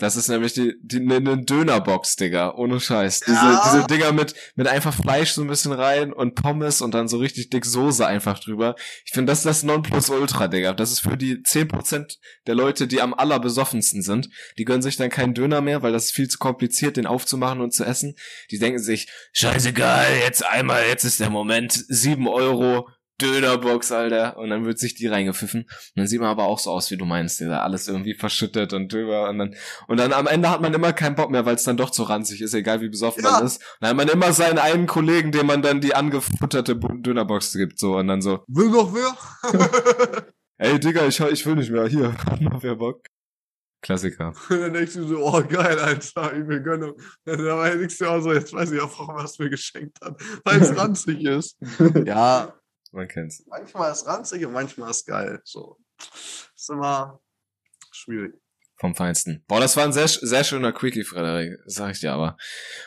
Das ist nämlich die, die, ne, ne Dönerbox, Digga. Ohne Scheiß. Diese, Ja. diese Dinger mit, mit einfach Fleisch so ein bisschen rein und Pommes und dann so richtig dick Soße einfach drüber. Ich finde, das ist das Nonplusultra, Digga. Das ist für die 10% der Leute, die am allerbesoffensten sind. Die gönnen sich dann keinen Döner mehr, weil das ist viel zu kompliziert, den aufzumachen und zu essen. Die denken sich, scheißegal, jetzt einmal, jetzt ist der Moment, sieben Euro, Dönerbox, Alter. Und dann wird sich die reingepfiffen. Und dann sieht man aber auch so aus, wie du meinst, Digga. Alles irgendwie verschüttet und drüber. Und dann, und dann am Ende hat man immer keinen Bock mehr, weil es dann doch zu ranzig ist, egal wie besoffen Ja. man ist. Und dann hat man immer seinen einen Kollegen, dem man dann die angefutterte Dönerbox gibt, so. Und dann so, Will noch wer? ey, Digga, ich, ich will nicht mehr. Hier, hat noch wer Bock? Klassiker. Und dann denkst du so, oh geil, Alter, übel Gönnung. Dann war denkst du auch so, jetzt weiß ich auch, warum er es mir geschenkt hat. Weil es ranzig ist. Ja, Man kennt's. manchmal ist ranzig und manchmal ist geil. So. Ist immer schwierig. Vom Feinsten. Boah, das war ein sehr, sehr schöner Quickie, Frederik. Sag ich dir aber.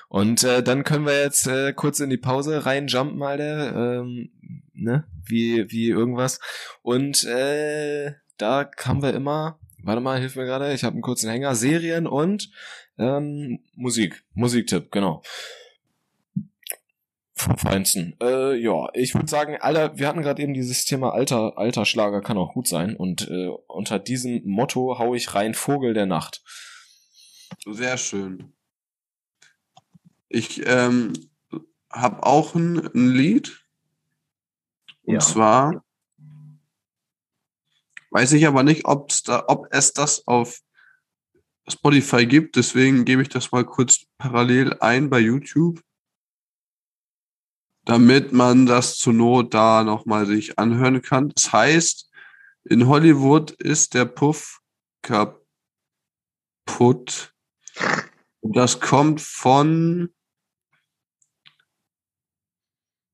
Und äh, dann können wir jetzt äh, kurz in die Pause reinjumpen, Alter. Ähm, ne? Wie, wie irgendwas. Und äh, da haben wir immer, warte mal, hilf mir gerade, ich habe einen kurzen Hänger, Serien und ähm, Musik. Musiktipp, genau. Vom Feinsten. Äh, ja, ich würde sagen, Alter, wir hatten gerade eben dieses Thema Alter, alter Schlager kann auch gut sein. Und äh, unter diesem Motto hau ich rein Vogel der Nacht. Sehr schön. Ich ähm, habe auch ein, ein Lied. Und Ja. zwar weiß ich aber nicht, ob's da, ob es das auf Spotify gibt. Deswegen gebe ich das mal kurz parallel ein bei YouTube, damit man das zur Not da nochmal sich anhören kann. Das heißt, in Hollywood ist der Puff kaputt. Und das kommt von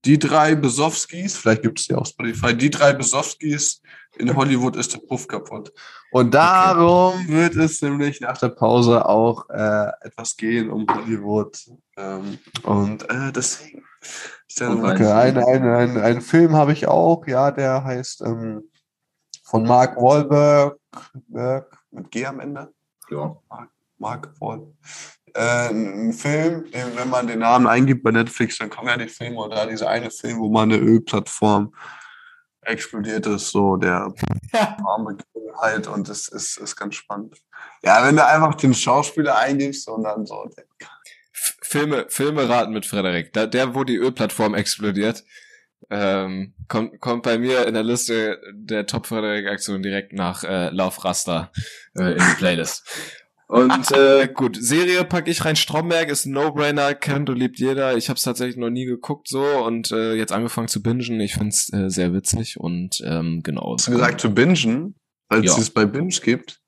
die drei Besowskis, vielleicht gibt es ja auch Spotify, die drei Besowskis in Hollywood ist der Puff kaputt. Und darum wird es nämlich nach der Pause auch äh, etwas gehen um Hollywood. Ähm, und äh, deswegen der Mucke. Ein, ein, ein, ein Film habe ich auch, ja, der heißt ähm, von Mark Wahlberg Berg, mit G am Ende. Ja. Mark Wahl. äh, ein Film, den, wenn man den Namen eingibt bei Netflix, dann kommen ja die Filme und da dieser eine Film, wo mal eine Ölplattform explodiert ist, so der arme halt und das ist, ist ganz spannend. Ja, wenn du einfach den Schauspieler eingibst und dann so. F- Filme, Filme raten mit Frederik. Da, der, wo die Ölplattform explodiert, ähm, kommt, kommt bei mir in der Liste der Top Frederik Aktion direkt nach äh, Laufraster äh, in die Playlist. Und äh, gut, Serie packe ich rein. Stromberg ist ein No-Brainer, kennt und liebt jeder. Ich habe es tatsächlich noch nie geguckt so und äh, jetzt angefangen zu bingen. Ich find's äh, sehr witzig und ähm, genau. Hast du gesagt zu bingen, als Ja. es bei Binge gibt?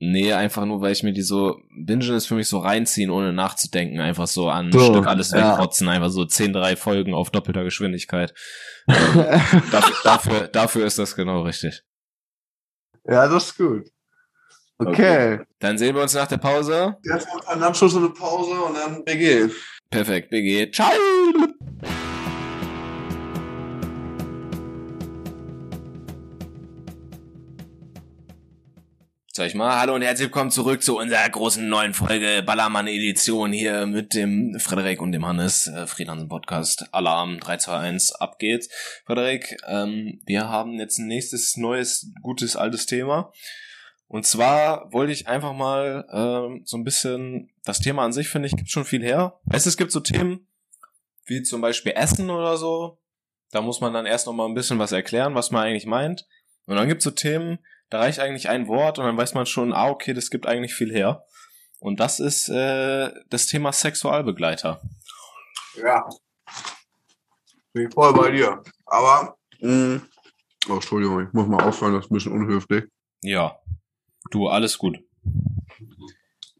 Nee, einfach nur, weil ich mir die so, Bingen ist für mich so reinziehen, ohne nachzudenken, einfach so an ein So, Stück alles ja. wegrotzen, einfach so 10, drei Folgen auf doppelter Geschwindigkeit. dafür, dafür, dafür ist das genau richtig. ja, das ist gut. Okay. Dann sehen wir uns nach der Pause. Jetzt mal ein paar Nachschuss und eine Pause und dann BG. Perfekt, BG. Ciao! Sag ich mal, hallo und herzlich willkommen zurück zu unserer großen neuen Folge Ballermann Edition hier mit dem Frederik und dem Hannes, äh, Friedhansen Podcast. Alarm 321, ab geht's. Frederik, ähm, wir haben jetzt ein nächstes neues, gutes, altes Thema. Und zwar wollte ich einfach mal ähm, so ein bisschen, das Thema an sich finde ich, gibt schon viel her. Es, es gibt so Themen, wie zum Beispiel Essen oder so. Da muss man dann erst noch mal ein bisschen was erklären, was man eigentlich meint. Und dann gibt's so Themen, da reicht eigentlich ein Wort und dann weiß man schon, ah, okay, das gibt eigentlich viel her. Und das ist äh, das Thema Sexualbegleiter. Ja. Bin ich voll bei dir. Aber, mh, oh, Entschuldigung, ich muss mal aufhören, das ist ein bisschen unhöflich. Ja. Du, alles gut.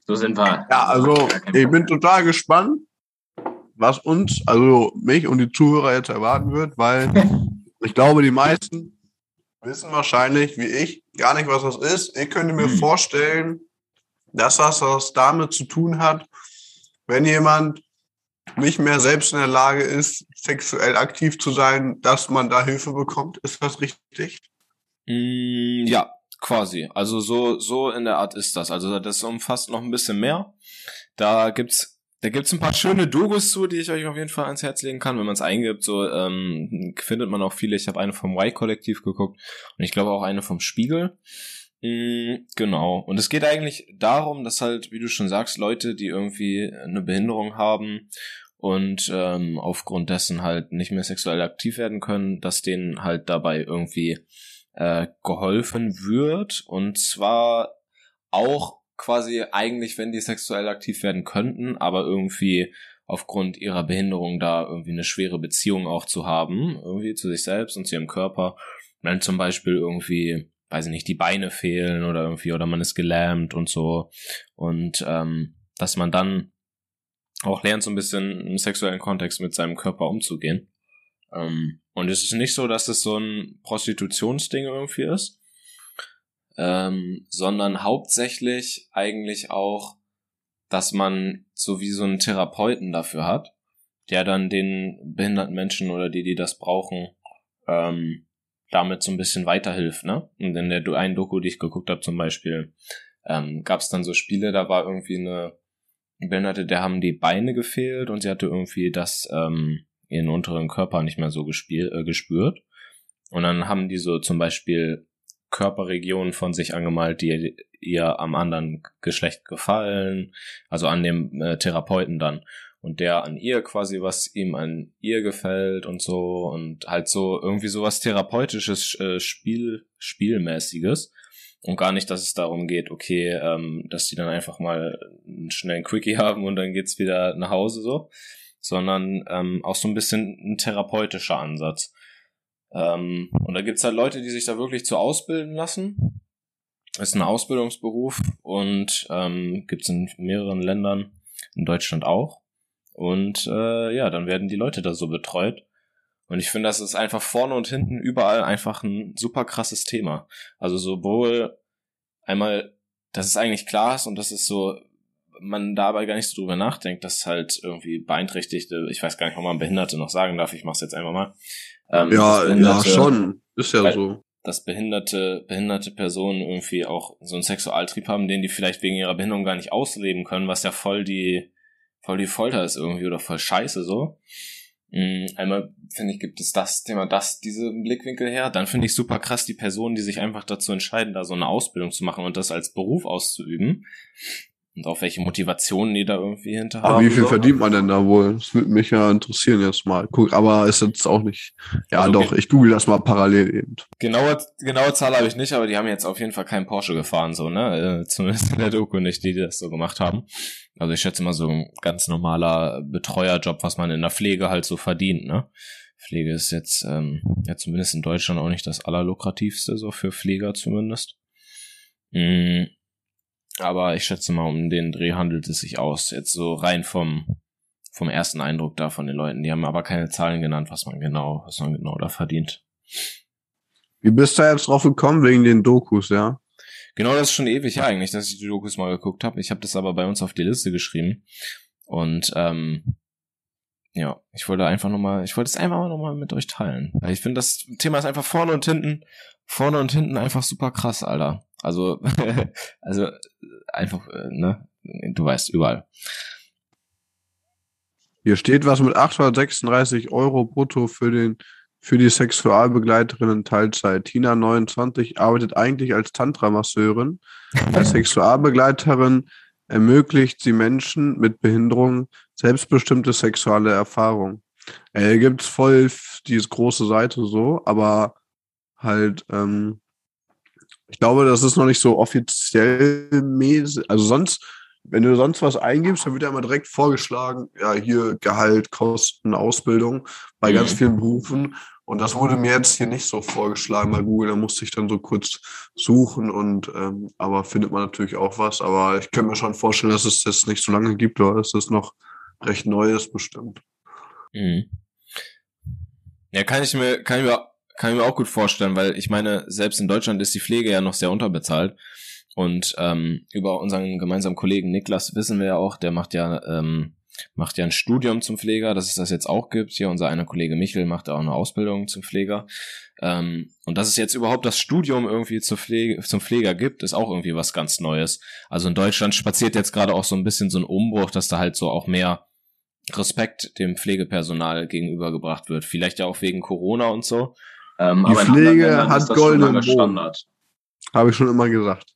So sind wir. Ja, also, ich bin total gespannt, was uns, also mich und die Zuhörer jetzt erwarten wird, weil ich glaube, die meisten wissen wahrscheinlich, wie ich, gar nicht, was das ist. Ich könnte mir Hm. vorstellen, dass das was damit zu tun hat, wenn jemand nicht mehr selbst in der Lage ist, sexuell aktiv zu sein, dass man da Hilfe bekommt. Ist das richtig? Mm, ja, quasi. Also so so in der Art ist das. Also das umfasst noch ein bisschen mehr. Da gibt's da gibt's ein paar schöne Dokus zu, die ich euch auf jeden Fall ans Herz legen kann, wenn man es eingibt. So ähm, findet man auch viele. Ich habe eine vom Y-Kollektiv geguckt und ich glaube auch eine vom Spiegel. Mm, genau. Und es geht eigentlich darum, dass halt, wie du schon sagst, Leute, die irgendwie eine Behinderung haben und ähm, aufgrund dessen halt nicht mehr sexuell aktiv werden können, dass denen halt dabei irgendwie äh, geholfen wird und zwar auch quasi eigentlich, wenn die sexuell aktiv werden könnten, aber irgendwie aufgrund ihrer Behinderung da irgendwie eine schwere Beziehung auch zu haben, irgendwie zu sich selbst und zu ihrem Körper. Wenn zum Beispiel irgendwie, weiß ich nicht, die Beine fehlen oder irgendwie, oder man ist gelähmt und so. Und ähm, dass man dann auch lernt, so ein bisschen im sexuellen Kontext mit seinem Körper umzugehen. Ähm, und es ist nicht so, dass es so ein Prostitutionsding irgendwie ist, ähm, sondern hauptsächlich eigentlich auch, dass man so wie so einen Therapeuten dafür hat, der dann den behinderten Menschen oder die, die das brauchen, ähm, damit so ein bisschen weiterhilft, ne? Und in der einen Doku, die ich geguckt habe zum Beispiel, ähm, gab es dann so Spiele, da war irgendwie eine Behinderte, der haben die Beine gefehlt und sie hatte irgendwie das, ähm, ihren unteren Körper nicht mehr so gespiel, äh, gespürt. Und dann haben die so zum Beispiel Körperregionen von sich angemalt, die ihr am anderen Geschlecht gefallen, also an dem äh, Therapeuten dann. Und der an ihr quasi, was ihm an ihr gefällt und so und halt so irgendwie sowas therapeutisches, äh, Spiel, Spielmäßiges. Und gar nicht, dass es darum geht, okay, ähm, dass die dann einfach mal einen schnellen Quickie haben und dann geht's wieder nach Hause so, sondern ähm, auch so ein bisschen ein therapeutischer Ansatz. Ähm, und da gibt's halt Leute, die sich da wirklich zu ausbilden lassen. Ist ein Ausbildungsberuf und ähm, gibt's in mehreren Ländern, in Deutschland auch. Und äh, ja, dann werden die Leute da so betreut. Und ich finde, das ist einfach vorne und hinten überall einfach ein super krasses Thema. Also sowohl einmal, dass es eigentlich klar ist und dass es so, man dabei gar nicht so drüber nachdenkt, dass halt irgendwie beeinträchtigte, ich weiß gar nicht, ob man Behinderte noch sagen darf, ich mach's jetzt einfach mal. Ähm, Ja, ja, schon. Ist ja so. dass behinderte, behinderte Personen irgendwie auch so einen Sexualtrieb haben, den die vielleicht wegen ihrer Behinderung gar nicht ausleben können, was ja voll die, voll die Folter ist irgendwie oder voll scheiße so. Mm, einmal finde ich, gibt es das Thema, das, diese Blickwinkel her. Dann finde ich super krass die Personen, die sich einfach dazu entscheiden, da so eine Ausbildung zu machen und das als Beruf auszuüben und auch welche Motivationen die da irgendwie hinter haben. Aber wie viel verdient man denn da wohl? Das würde mich ja interessieren jetzt mal. Guck, aber ist jetzt auch nicht. Ja, also, doch, ich google das mal parallel eben. Genaue, genaue Zahl habe ich nicht, aber die haben jetzt auf jeden Fall keinen Porsche gefahren, so, ne? Äh, zumindest in der Doku nicht, die das so gemacht haben. Also ich schätze mal so ein ganz normaler Betreuerjob, was man in der Pflege halt so verdient, ne? Pflege ist jetzt, ähm, ja zumindest in Deutschland auch nicht das allerlukrativste, so für Pfleger zumindest. Mhm aber ich schätze mal, um den Dreh handelt es sich aus. Jetzt so rein vom, vom ersten Eindruck da von den Leuten. Die haben aber keine Zahlen genannt, was man genau, was man genau da verdient. Wie bist du jetzt drauf gekommen? Wegen den Dokus, ja? Genau, das ist schon ewig ja eigentlich, dass ich die Dokus mal geguckt habe. Ich habe das aber bei uns auf die Liste geschrieben. Und ähm, ja, ich wollte einfach nochmal, ich wollte es einfach mal nochmal mit euch teilen. Ich finde, das Thema ist einfach vorne und hinten, vorne und hinten einfach super krass, Alter. Also, also einfach, äh, ne, du weißt, überall. Hier steht was mit 836 Euro brutto für den für die Sexualbegleiterin in Teilzeit. Tina 29 arbeitet eigentlich als Tantra-Masseurin. Als Sexualbegleiterin ermöglicht sie Menschen mit Behinderung selbstbestimmte sexuelle Erfahrung. Äh, gibt's voll diese große Seite so, aber halt ähm, ich glaube, das ist noch nicht so offiziell mäßig. Also sonst, wenn du sonst was eingibst, dann wird ja immer direkt vorgeschlagen, ja, hier Gehalt, Kosten, Ausbildung bei mhm. ganz vielen Berufen. Und das wurde mir jetzt hier nicht so vorgeschlagen bei Google. Da musste ich dann so kurz suchen und ähm, aber findet man natürlich auch was. Aber ich könnte mir schon vorstellen, dass es das nicht so lange gibt oder dass das noch recht neu ist, bestimmt. Mhm. Ja, kann ich mir, kann ich mir kann ich mir auch gut vorstellen, weil ich meine, selbst in Deutschland ist die Pflege ja noch sehr unterbezahlt. Und ähm, über unseren gemeinsamen Kollegen Niklas wissen wir ja auch, der macht ja ähm, macht ja ein Studium zum Pfleger, dass es das jetzt auch gibt. Hier unser einer Kollege Michel macht auch eine Ausbildung zum Pfleger. Ähm, und dass es jetzt überhaupt das Studium irgendwie zur Pflege, zum Pfleger gibt, ist auch irgendwie was ganz Neues. Also in Deutschland spaziert jetzt gerade auch so ein bisschen so ein Umbruch, dass da halt so auch mehr Respekt dem Pflegepersonal gegenübergebracht wird. Vielleicht ja auch wegen Corona und so. Ähm, die Pflege hat goldenen Standard. Habe ich schon immer gesagt.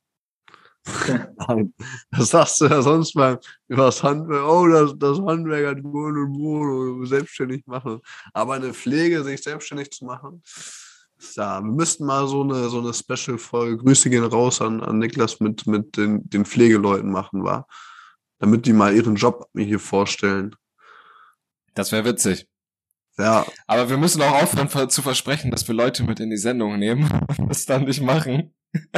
Nein, das sagst du ja sonst mal über das Handwerk. Oh, das, das Handwerk hat goldenen Boden, selbstständig machen. Aber eine Pflege, sich selbstständig zu machen, ja, wir müssten mal so eine, so eine Special-Folge, Grüße gehen raus an, an Niklas mit, mit den, den Pflegeleuten machen, war. Damit die mal ihren Job mir hier vorstellen. Das wäre witzig. Ja. Aber wir müssen auch aufhören zu versprechen, dass wir Leute mit in die Sendung nehmen und das dann nicht machen.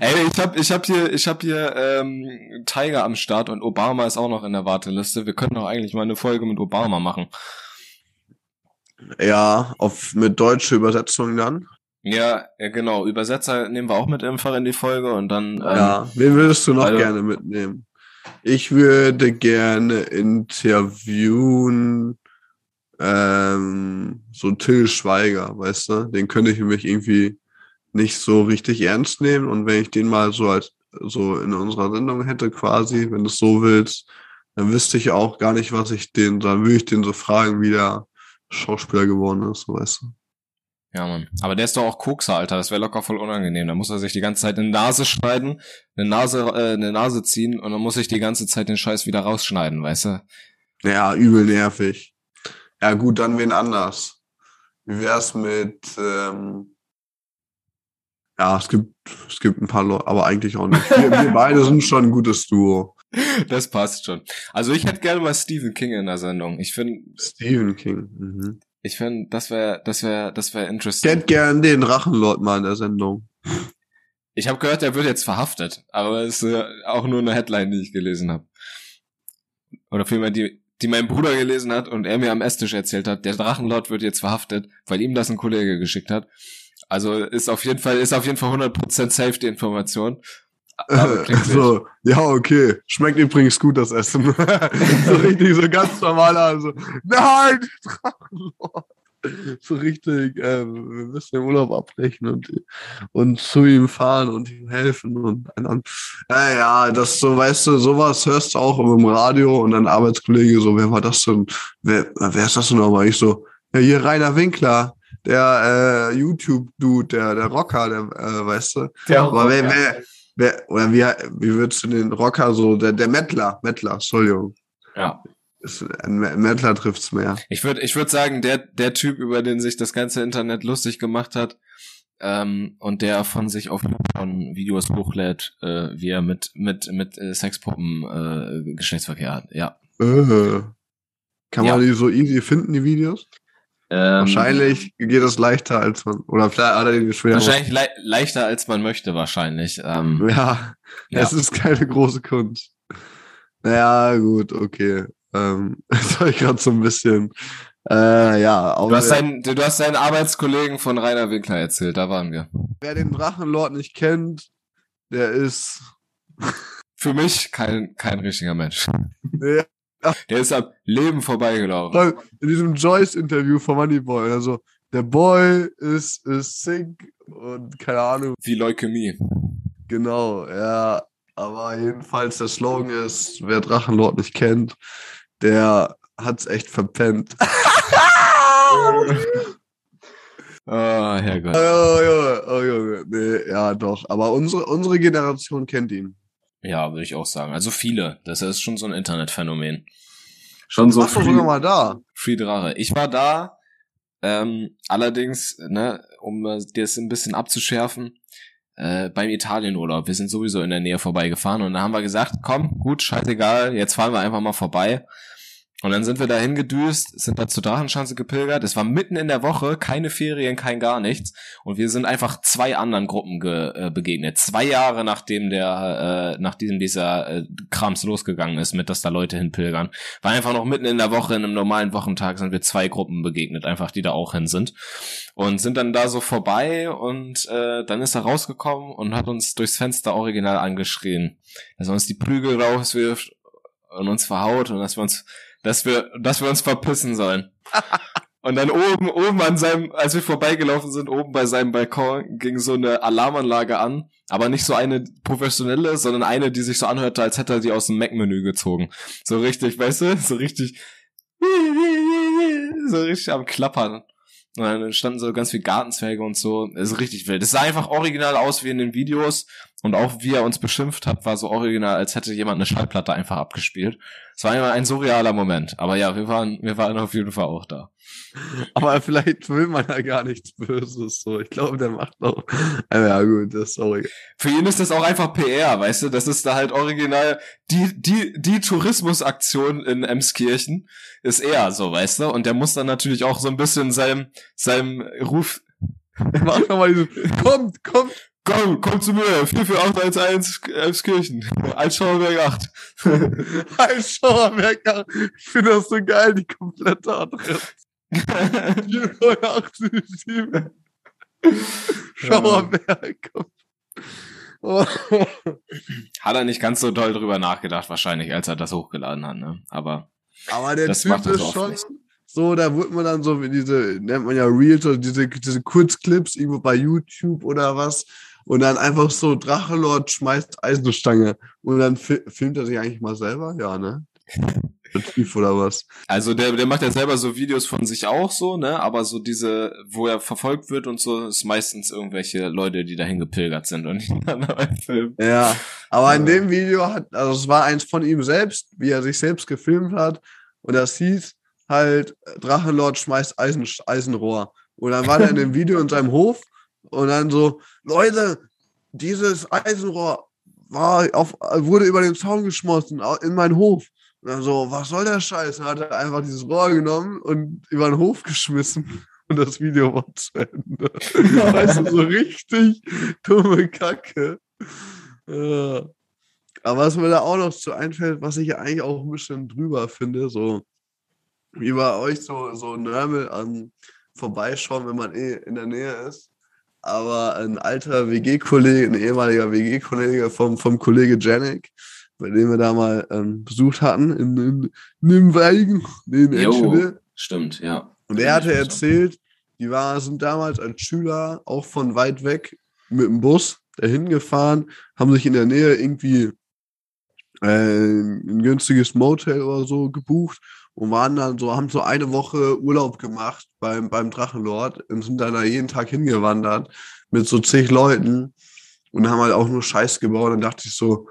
Ey, ich hab, ich hab hier, ich hab hier ähm, Tiger am Start und Obama ist auch noch in der Warteliste. Wir können doch eigentlich mal eine Folge mit Obama machen. Ja, auf mit deutsche Übersetzung dann. Ja, ja, genau. Übersetzer nehmen wir auch mit einfach in die Folge und dann. Ähm, ja, wen würdest du noch also, gerne mitnehmen? Ich würde gerne interviewen ähm, so Till Schweiger, weißt du, den könnte ich mich irgendwie nicht so richtig ernst nehmen und wenn ich den mal so als so in unserer Sendung hätte quasi, wenn du es so willst, dann wüsste ich auch gar nicht, was ich den, dann würde ich den so fragen, wie der Schauspieler geworden ist, weißt du. Ja, Mann. Aber der ist doch auch Kokser, Alter. Das wäre locker voll unangenehm. Da muss er sich die ganze Zeit eine Nase schneiden, eine Nase, äh, eine Nase ziehen und dann muss ich die ganze Zeit den Scheiß wieder rausschneiden, weißt du? Ja, übel nervig. Ja, gut, dann wen anders. Wie wär's mit, ähm, ja, es gibt, es gibt ein paar Leute, aber eigentlich auch nicht. Wir, wir beide sind schon ein gutes Duo. Das passt schon. Also ich hätte gerne mal Stephen King in der Sendung. Ich finde. Stephen King. Mhm. Ich finde, das wäre, das wäre, das wäre interessant. Ich hätte gern den Drachenlord mal in der Sendung. Ich habe gehört, der wird jetzt verhaftet, aber es ist äh, auch nur eine Headline, die ich gelesen habe. Oder vielmehr die die mein Bruder gelesen hat und er mir am Esstisch erzählt hat, der Drachenlord wird jetzt verhaftet, weil ihm das ein Kollege geschickt hat. Also ist auf jeden Fall, ist auf jeden Fall 100% safe die Information. so, ja, okay. Schmeckt übrigens gut, das Essen. so richtig, so ganz normal, also, nein, Drachenlord. So richtig, äh, wir müssen den Urlaub abbrechen und, und zu ihm fahren und ihm helfen und dann, ja, ja, das so, weißt du, sowas hörst du auch im Radio und dann Arbeitskollege so, wer war das denn, wer, wer ist das denn nochmal? Ich so, ja, hier Rainer Winkler, der äh, YouTube-Dude, der, der Rocker, der, äh, weißt du, Der aber wer, Rocker. wer, wer, oder wie, wie würdest du den Rocker so, der, der Mettler, Mettler, Entschuldigung. Ja. Ein Me- Mettler trifft's mehr. Ich würde ich würd sagen, der, der Typ, über den sich das ganze Internet lustig gemacht hat, ähm, und der von sich auf von Videos hochlädt, äh, wie er mit, mit, mit äh, Sexpuppen äh, Geschlechtsverkehr hat. Ja. Äh. Kann Ja. man die so easy finden, die Videos? Ähm, Wahrscheinlich geht es leichter als man. Oder vielleicht hat er den schwer. Wahrscheinlich le leichter als man möchte, wahrscheinlich. Ähm, Ja, Ja. es ist keine große Kunst. Naja, gut, okay. Ähm, das habe ich gerade so ein bisschen. Äh, ja, du, hast deinen, du hast deinen Arbeitskollegen von Rainer Winkler erzählt, da waren wir. wer den Drachenlord nicht kennt, der ist. Für mich kein, kein richtiger Mensch. Der, Der ist am Leben vorbeigelaufen. in diesem Joyce-Interview von Moneyboy, also der Boy ist, ist sick und keine Ahnung, Wie Leukämie. Genau, ja. Aber jedenfalls der Slogan ist, wer Drachenlord nicht kennt, der hat's echt verpennt. Oh, Herrgott. oh, Junge, oh Junge. Nee, ja, doch. Aber unsere, unsere Generation kennt ihn. Ja, würde ich auch sagen. Also viele. Das ist schon so ein Internetphänomen. schon so Warst du sogar mal da? Free Drache. Ich war da, ähm, allerdings, ne, um äh, das ein bisschen abzuschärfen, äh, beim Italienurlaub. Wir sind sowieso in der Nähe vorbeigefahren und dann haben wir gesagt, komm, gut, scheißegal, jetzt fahren wir einfach mal vorbei. Und dann sind wir da hingedüst, sind da zur Drachenschanze gepilgert. Es war mitten in der Woche, keine Ferien, kein gar nichts. Und wir sind einfach zwei anderen Gruppen ge, äh, begegnet. Zwei Jahre nachdem der, äh, nachdem dieser äh, Krams losgegangen ist, mit dass da Leute hinpilgern. War einfach noch mitten in der Woche, in einem normalen Wochentag sind wir zwei Gruppen begegnet, einfach die da auch hin sind. Und sind dann da so vorbei und äh, dann ist er rausgekommen und hat uns durchs Fenster original angeschrien, dass er uns die Prügel rauswirft und uns verhaut und dass wir uns, dass wir, dass wir uns verpissen sollen. Und dann oben, oben an seinem, als wir vorbeigelaufen sind, oben bei seinem Balkon ging so eine Alarmanlage an, aber nicht so eine professionelle, sondern eine, die sich so anhörte, als hätte er die aus dem Mac-Menü gezogen. So richtig, weißt du, so richtig, so richtig am Klappern. Und dann standen so ganz viel Gartenzwerge und so. Das ist richtig wild. Es sah einfach original aus wie in den Videos. Und auch wie er uns beschimpft hat, war so original, als hätte jemand eine Schallplatte einfach abgespielt. Es war immer ein surrealer Moment. Aber ja, wir waren, wir waren auf jeden Fall auch da. Aber vielleicht will man ja gar nichts Böses. So, ich glaube, der macht auch. Ja, gut, das sorry. Für ihn ist das auch einfach PR, weißt du? Das ist da halt original die, die, die Tourismusaktion in Emskirchen ist er so, weißt du? Und der muss dann natürlich auch so ein bisschen seinem, seinem Ruf, Mach doch mal diesen. Kommt, kommt. Komm, komm zu mir, 44811 Emskirchen, Altschauerberg 8. Ein Schauerwerker. Ich finde das so geil, die komplette Adresse. 487. Schauerberg. Oh. Hat er nicht ganz so doll drüber nachgedacht, wahrscheinlich, als er das hochgeladen hat, ne? Aber Aber der Das Typ macht er ist schon nicht. so, da wird man dann so wie diese, nennt man ja Reels oder diese, diese Kurzclips irgendwo bei YouTube oder was. Und dann einfach so, Drachelord schmeißt Eisenstange. Und dann fi filmt er sich eigentlich mal selber? Ja, ne? Oder was? Also der, der macht ja selber so Videos von sich auch so, ne? Aber so diese, wo er verfolgt wird und so, ist meistens irgendwelche Leute, die dahin gepilgert sind und dann dabei filmen. Ja, aber in Ja. dem Video hat, also es war eins von ihm selbst, wie er sich selbst gefilmt hat. Und das hieß halt, Drachenlord schmeißt Eisen, Eisenrohr. Und dann war er in dem Video in seinem Hof und dann so, Leute, dieses Eisenrohr war auf, wurde über den Zaun geschmossen, au- in meinen Hof. Und dann so, was soll der Scheiß? Dann hat er einfach dieses Rohr genommen und über den Hof geschmissen. Und das Video war zu Ende. weißt du, so richtig dumme Kacke. Ja. Aber was mir da auch noch zu einfällt, was ich ja eigentlich auch ein bisschen drüber finde, so wie bei euch so, so Nörmel an Vorbeischauen, wenn man eh in der Nähe ist. Aber ein alter WG-Kollege, ein ehemaliger WG-Kollege vom, vom Kollege Janik, bei dem wir da mal ähm, besucht hatten in, in in Jo. Enschede. Stimmt, ja. Und er hatte erzählt, die war, sind damals als Schüler auch von weit weg mit dem Bus dahin gefahren, haben sich in der Nähe irgendwie äh, ein günstiges Motel oder so gebucht und waren dann so, haben so eine Woche Urlaub gemacht beim, beim Drachenlord und sind dann da jeden Tag hingewandert mit so zig Leuten und haben halt auch nur Scheiß gebaut. Und dann dachte ich so,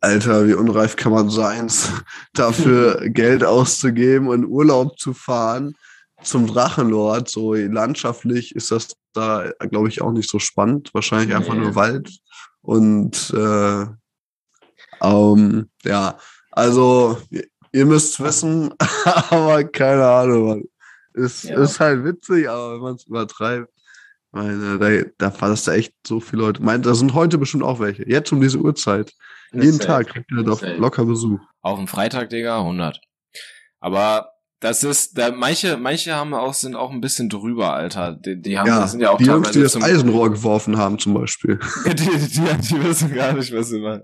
Alter, wie unreif kann man sein, dafür Geld auszugeben und Urlaub zu fahren zum Drachenlord. So landschaftlich ist das da, glaube ich, auch nicht so spannend. Wahrscheinlich einfach Nee. nur Wald. Und äh, ähm, ja, also ihr- müsst wissen, aber keine Ahnung, Mann. Es Ja. ist halt witzig, aber wenn man es übertreibt, meine, da, da fallen da echt so viele Leute. Meint, da sind heute bestimmt auch welche. Jetzt um diese Uhrzeit. Jeden Safe. Tag kriegt ihr doch locker Besuch. Auf dem Freitag, Digga, 100. Aber das ist, da, manche, manche haben auch, sind auch ein bisschen drüber, Alter. Die, die haben, Ja, sind ja auch die Jungs, die das Eisenrohr geworfen haben zum Beispiel. die, die, die wissen gar nicht, was sie machen.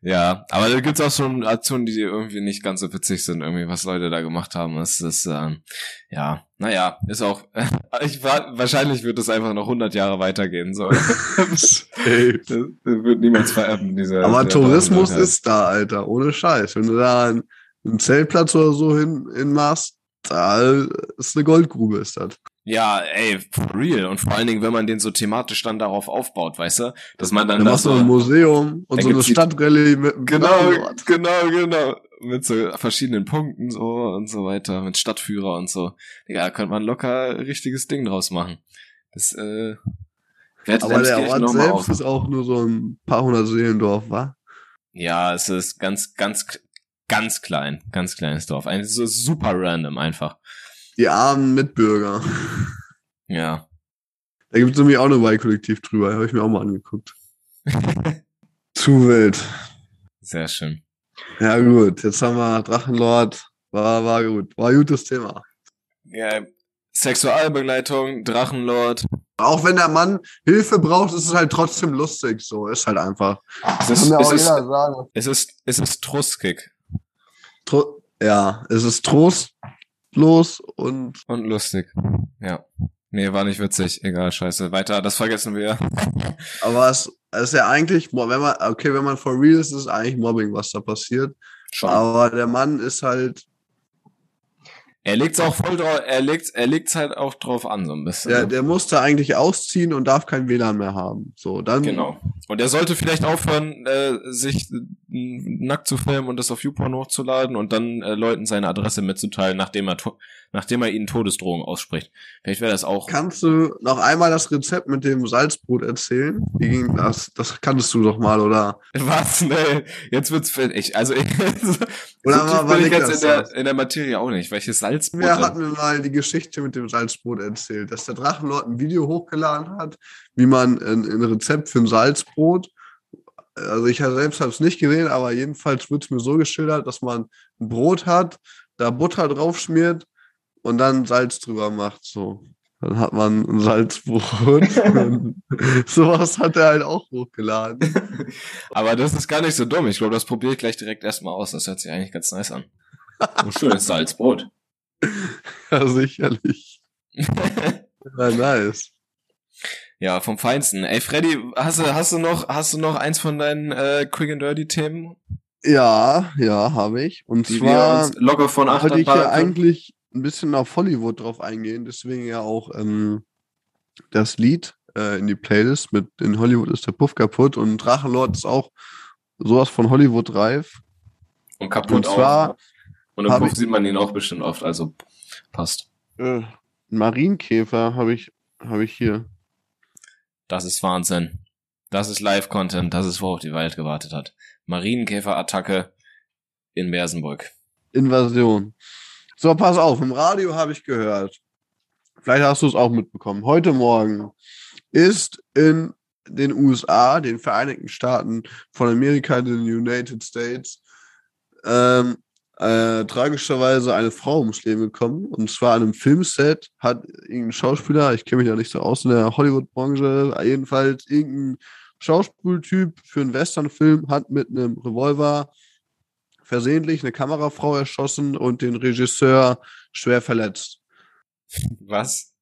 Ja, aber da gibt's auch schon Aktionen, die irgendwie nicht ganz so witzig sind, irgendwie, was Leute da gemacht haben. Das ist, ähm, ja, naja, ist auch, ich war, wahrscheinlich wird es einfach noch 100 Jahre weitergehen, so. das, wird niemals vererben, diese. Aber Tourismus ist da, Alter, ohne Scheiß. Wenn du da einen, einen Zeltplatz oder so hin, hin machst, da ist eine Goldgrube, ist das. Ja, ey, for real. Und vor allen Dingen, wenn man den so thematisch dann darauf aufbaut, weißt du, dass man dann Dann da machst du so, ein Museum und so eine Stadtrallye mit einem genau, Drachenlord. genau, genau, mit so verschiedenen Punkten so und so weiter, mit Stadtführer und so. Ja, könnte man locker richtiges Ding draus machen. Das, äh, Aber der Ort selbst auf. ist auch nur so ein paar hundert Seelendorf, wa? Ja, es ist ganz, ganz, ganz klein, ganz kleines Dorf. Ein so super random einfach. Die armen Mitbürger. Ja. Da gibt es nämlich auch eine Wahlkollektiv drüber, habe ich mir auch mal angeguckt. Zu wild. Sehr schön. Ja gut, jetzt haben wir Drachenlord. War, war gut. War ein gutes Thema. Ja, Sexualbegleitung, Drachenlord. Auch wenn der Mann Hilfe braucht, ist es halt trotzdem lustig. So, ist halt einfach. Es ist, es auch ist, jeder sagen. es ist, es ist Trustkig Tro ja, es ist trostlos und und lustig. Ja. Nee, war nicht witzig. Egal, scheiße. Weiter, das vergessen wir. aber es, ist ja eigentlich, wenn man, okay, wenn man for real ist, ist es eigentlich Mobbing, was da passiert. Schon. Aber der Mann ist halt, Er legt's auch voll drauf, er legt's, er legt's halt auch drauf an, so ein bisschen. der, ne? der musste eigentlich ausziehen und darf kein WLAN mehr haben. So, dann, Genau. Und er sollte vielleicht aufhören, äh, sich äh, nackt zu filmen und das auf YouPorn hochzuladen und dann äh, Leuten seine Adresse mitzuteilen, nachdem er, nachdem er ihnen Todesdrohungen ausspricht. Vielleicht wäre das auch. Kannst du noch einmal das Rezept mit dem Salzbrot erzählen? Wie ging das? Das kanntest du doch mal, oder? Was? Nee, jetzt wird's ich, also ich, so Oder tief war- war bin ich jetzt in der, in der Materie auch nicht. Welches Salzbrot? Wer hat mir mal die Geschichte mit dem Salzbrot erzählt, dass der Drachenlord ein Video hochgeladen hat, wie man ein, ein Rezept für ein Salzbrot, also ich selbst habe es nicht gesehen, aber jedenfalls wird es mir so geschildert, dass man ein Brot hat, da Butter drauf schmiert und dann Salz drüber macht, so. Dann hat man ein Salzbrot. Sowas hat er halt auch hochgeladen. Aber das ist gar nicht so dumm. Ich glaube, das probiere ich gleich direkt erstmal aus. Das hört sich eigentlich ganz nice an. Ein schönes Salzbrot. Ja, sicherlich. Ja, nice. ja, vom Feinsten. Ey, Freddy, hast du, hast du noch, hast du noch eins von deinen äh, Quick and Dirty Themen, Ja, ja, habe ich. Und Die zwar locker von wollte ich ja eigentlich ein bisschen auf Hollywood drauf eingehen, deswegen ja auch ähm, das Lied äh, in die Playlist mit In Hollywood ist der Puff kaputt und Drachenlord ist auch sowas von Hollywood reif. und kaputt Und zwar auch. Und im hab ich- sieht man ihn auch bestimmt oft, also passt. Äh, Marienkäfer habe ich, habe ich hier. Das ist Wahnsinn. Das ist Live-Content. Das ist, worauf die Welt gewartet hat. Marienkäfer-Attacke in Mersenburg. Invasion. So, pass auf, im Radio habe ich gehört. Vielleicht hast du es auch mitbekommen. Heute Morgen ist in den USA, den Vereinigten Staaten von Amerika, den United States, ähm, äh, tragischerweise eine Frau ums Leben gekommen. Und zwar an einem Filmset hat irgendein Schauspieler, ich kenne mich ja nicht so aus in der Hollywood-Branche, jedenfalls irgendein Schauspieltyp für einen Westernfilm hat mit einem Revolver versehentlich eine Kamerafrau erschossen und den Regisseur schwer verletzt. Was?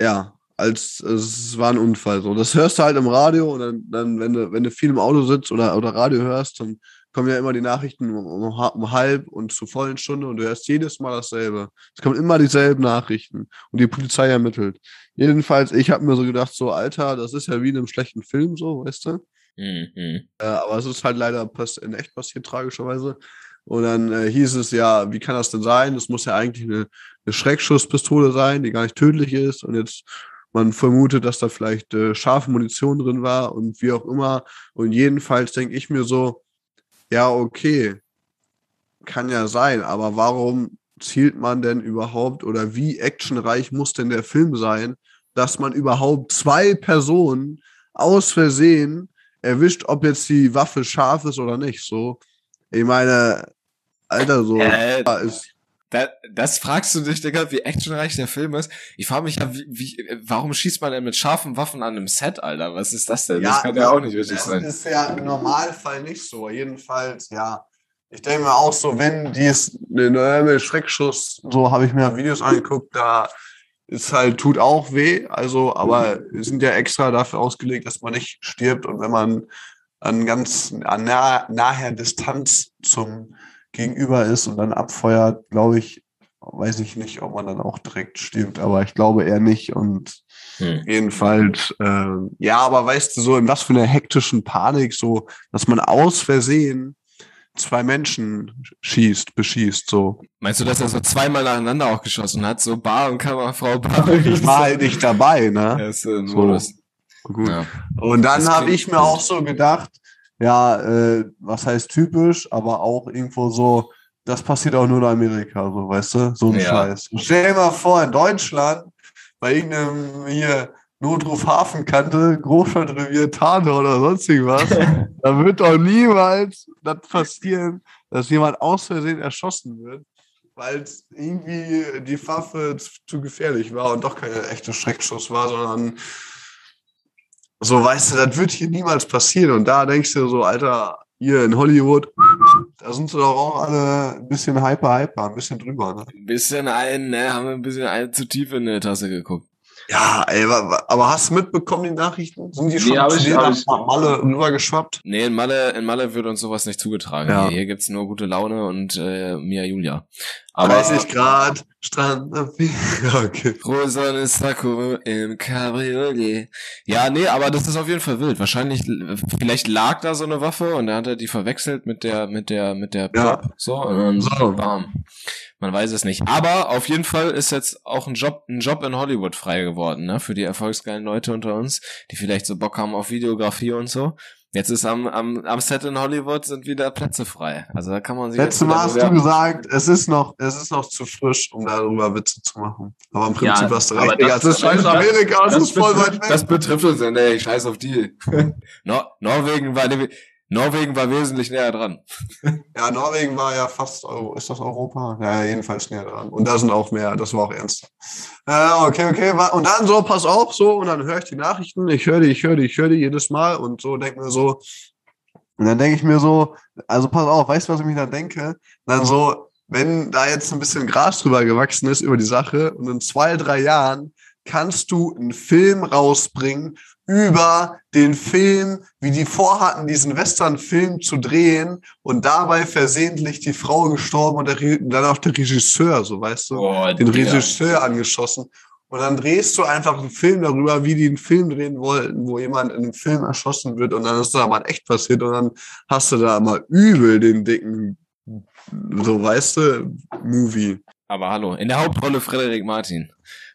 Ja, als es war ein Unfall. So, das hörst du halt im Radio und dann, dann wenn du, wenn du viel im Auto sitzt oder, oder Radio hörst, dann kommen ja immer die Nachrichten um, um, ha- um halb und zur vollen Stunde und du hörst jedes Mal dasselbe. Es kommen immer dieselben Nachrichten und die Polizei ermittelt. Jedenfalls, ich habe mir so gedacht, so, Alter, das ist ja wie in einem schlechten Film, so, weißt du? Mhm. Äh, aber es ist halt leider in echt passiert, tragischerweise. Und dann äh, hieß es ja, wie kann das denn sein? Das muss ja eigentlich eine, eine Schreckschusspistole sein, die gar nicht tödlich ist. Und jetzt man vermutet, dass da vielleicht äh, scharfe Munition drin war und wie auch immer. Und jedenfalls denke ich mir so, ja, okay, kann ja sein, aber warum zielt man denn überhaupt oder wie actionreich muss denn der Film sein, dass man überhaupt zwei Personen aus Versehen erwischt, ob jetzt die Waffe scharf ist oder nicht. So, ich meine, Alter, so Äh, ist Da, das fragst du dich, Digga, wie actionreich der Film ist. Ich frage mich ja, wie, wie, warum schießt man denn mit scharfen Waffen an einem Set, Alter? Was ist das denn? das kann ja auch nicht richtig das sein. ist ja im Normalfall nicht so. Jedenfalls, ja. Ich denke mir auch so, wenn dies eine Schreckschuss, so habe ich mir Videos angeguckt, da ist halt, tut auch weh. Also, aber wir sind ja extra dafür ausgelegt, dass man nicht stirbt. Und wenn man an ganz an nah, naher Distanz zum Gegenüber ist und dann abfeuert, glaube ich, weiß ich nicht, ob man dann auch direkt stirbt, aber ich glaube eher nicht. Und Hm. Jedenfalls, ähm, ja, aber weißt du, so in was für einer hektischen Panik, so, dass man aus Versehen zwei Menschen schießt, beschießt, so. Meinst du, dass er so zweimal nacheinander auch geschossen hat? So Bar und Kammerfrau Bar. Ich war halt nicht dabei, Ja, ne? ist, äh, So. Modus. Gut. Ja. Und dann habe ich mir auch so gedacht, ja, äh, was heißt typisch, aber auch irgendwo so, das passiert auch nur in Amerika, so, weißt du? So ein Ja. Scheiß. Stell dir mal vor, in Deutschland, bei irgendeinem hier Notruf Hafenkante, Großstadtrevier Tane oder sonst irgendwas, da wird doch niemals das passieren, dass jemand aus Versehen erschossen wird, weil es irgendwie die Waffe zu, gefährlich war und doch keine echte Schreckschuss war, sondern so, weißt du, das wird hier niemals passieren. Und da denkst du so, Alter, hier in Hollywood, da sind sie doch auch alle ein bisschen hyper, hyper, ein bisschen drüber. Ne? Ein bisschen ein, ne, haben wir ein bisschen ein, zu tief in die Tasse geguckt. Ja, ey, aber hast du mitbekommen, die Nachrichten? Sind die schon Nee, hab ich- hab ich- Malle rübergeschwappt? Nee, in Malle, in Malle wird uns sowas nicht zugetragen. Ja. Hier, hier gibt's nur gute Laune und äh, Mia Julia. Aber 30 Grad, Strand, ja, okay. Rosa Sakko im Cabriolet. Ja, nee, aber das ist auf jeden Fall wild. Wahrscheinlich, vielleicht lag da so eine Waffe und dann hat er die verwechselt mit der, mit der, mit der Ja. Prop. So, und dann So. bam. Man weiß es nicht. Aber auf jeden Fall ist jetzt auch ein Job, ein Job in Hollywood frei geworden, ne? Für die erfolgsgeilen Leute unter uns, die vielleicht so Bock haben auf Videografie und so. Jetzt ist am, am, am Set in Hollywood sind wieder Plätze frei. Also da kann man sich Letztes Mal hast du gesagt, es ist noch, es ist noch zu frisch, um darüber Witze zu machen. Aber im Prinzip Ja, hast du aber recht. Das- Das ist scheiß das- Amerika, das, das ist voll weit betrifft- weg. Das betrifft uns ja, nee, ich scheiß auf die. Nor Norwegen war, Norwegen war wesentlich näher dran. Ja, Norwegen war ja fast Euro. Ist das Europa? Ja, jedenfalls näher dran. Und da sind auch mehr, das war auch ernster. Äh, okay, okay. Und dann so, pass auf, so, und dann höre ich die Nachrichten, ich höre die, ich höre die, ich höre die jedes Mal und so denke mir so, und dann denke ich mir so, also pass auf, weißt du, was ich mir da denke? Dann so, wenn da jetzt ein bisschen Gras drüber gewachsen ist über die Sache und in zwei, drei Jahren kannst du einen Film rausbringen über den Film, wie die vorhatten, diesen Western-Film zu drehen und dabei versehentlich die Frau gestorben und der, dann auch der Regisseur, so weißt du, Boah, den Digga. Regisseur angeschossen. Und dann drehst du einfach einen Film darüber, wie die einen Film drehen wollten, wo jemand in einem Film erschossen wird und dann ist da mal echt passiert und dann hast du da mal übel den dicken, so weißt du, Movie. Aber hallo, in der Hauptrolle Frederik Martin.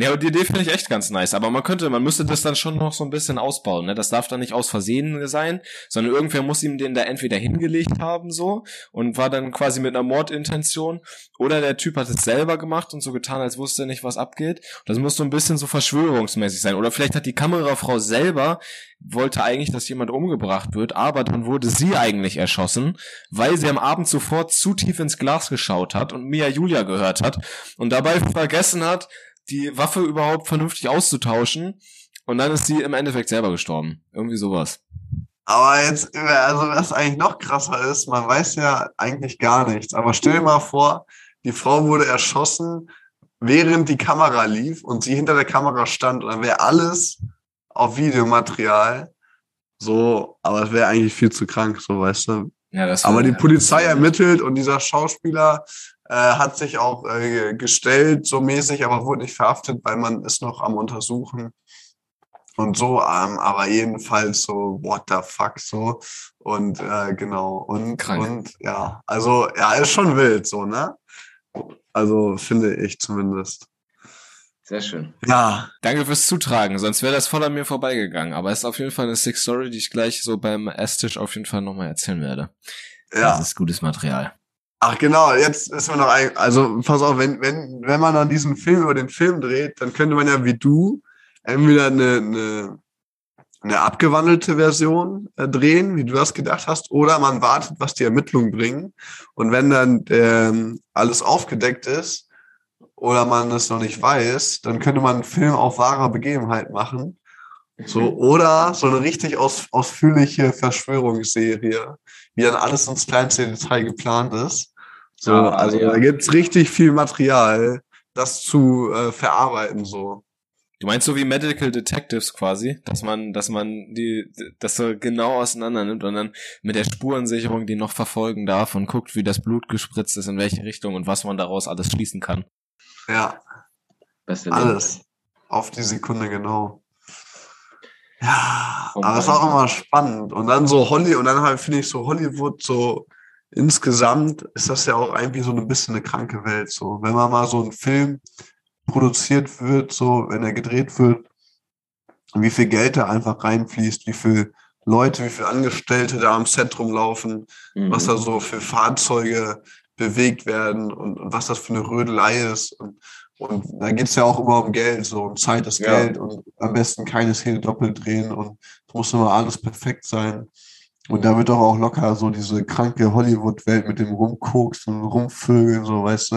Ja, und die Idee finde ich echt ganz nice. Aber man könnte, man müsste das dann schon noch so ein bisschen ausbauen. Ne? Das darf dann nicht aus Versehen sein, sondern irgendwer muss ihm den da entweder hingelegt haben so und war dann quasi mit einer Mordintention oder der Typ hat es selber gemacht und so getan, als wusste er nicht, was abgeht. Das muss so ein bisschen so verschwörungsmäßig sein. Oder vielleicht hat die Kamerafrau selber wollte eigentlich, dass jemand umgebracht wird, aber dann wurde sie eigentlich erschossen, weil sie am Abend zuvor zu tief ins Glas geschaut hat und Mia Julia gehört hat und dabei vergessen hat, die Waffe überhaupt vernünftig auszutauschen. Und dann ist sie im Endeffekt selber gestorben. Irgendwie sowas. Aber jetzt, also was eigentlich noch krasser ist, man weiß ja eigentlich gar nichts. Aber stell dir mal vor, die Frau wurde erschossen, während die Kamera lief und sie hinter der Kamera stand und dann wäre alles auf Videomaterial. So, aber es wäre eigentlich viel zu krank, so weißt du. Ja, das Aber die Polizei ermittelt und dieser Schauspieler äh, hat sich auch äh, gestellt, so mäßig, aber wurde nicht verhaftet, weil man ist noch am Untersuchen. Und so, ähm, aber jedenfalls so, what the fuck, so. Und äh, genau. Und, Krank. und ja, also ja, ist schon wild, so, ne? Also finde ich zumindest. Sehr schön. Ja, Danke fürs Zutragen, sonst wäre das voll an mir vorbeigegangen. Aber es ist auf jeden Fall eine Sick Story, die ich gleich so beim Esstisch auf jeden Fall nochmal erzählen werde. ja. Das ist gutes Material. Ach genau, jetzt ist man noch ein, also pass auf, wenn, wenn, wenn man dann diesen Film über den Film dreht, dann könnte man ja wie du entweder eine, eine, eine abgewandelte Version äh, drehen, wie du das gedacht hast, oder man wartet, was die Ermittlungen bringen. Und wenn dann ähm, alles aufgedeckt ist oder man es noch nicht weiß, dann könnte man einen Film auf wahrer Begebenheit machen. So, oder so eine richtig aus, ausführliche Verschwörungsserie, wie dann alles ins kleinste Detail geplant ist. So, Ah, also ja. da gibt's richtig viel Material, das zu äh, verarbeiten, so. Du meinst so wie Medical Detectives quasi, dass man, dass man die, das so genau auseinander nimmt und dann mit der Spurensicherung die noch verfolgen darf und guckt, wie das Blut gespritzt ist, in welche Richtung und was man daraus alles schließen kann. Ja, Beste alles. Auf die Sekunde genau. Ja, Oh aber es ist Mann. auch immer spannend. Und dann so Holly, und dann halt finde ich so Hollywood so insgesamt ist das ja auch irgendwie so ein bisschen eine kranke Welt. So, wenn man mal so ein Film produziert wird, so, wenn er gedreht wird, wie viel Geld da einfach reinfließt, wie viel Leute, wie viele Angestellte da am Set rumlaufen, Mhm. was da so für Fahrzeuge bewegt werden und, und was das für eine Rödelei ist. Und, und da geht's ja auch immer um Geld, so und Zeit ist Ja. Geld und am besten keine Szene doppelt drehen und es muss immer alles perfekt sein. Und da wird doch auch locker so diese kranke Hollywood-Welt mit dem Rumkoks und Rumvögeln, so weißt du.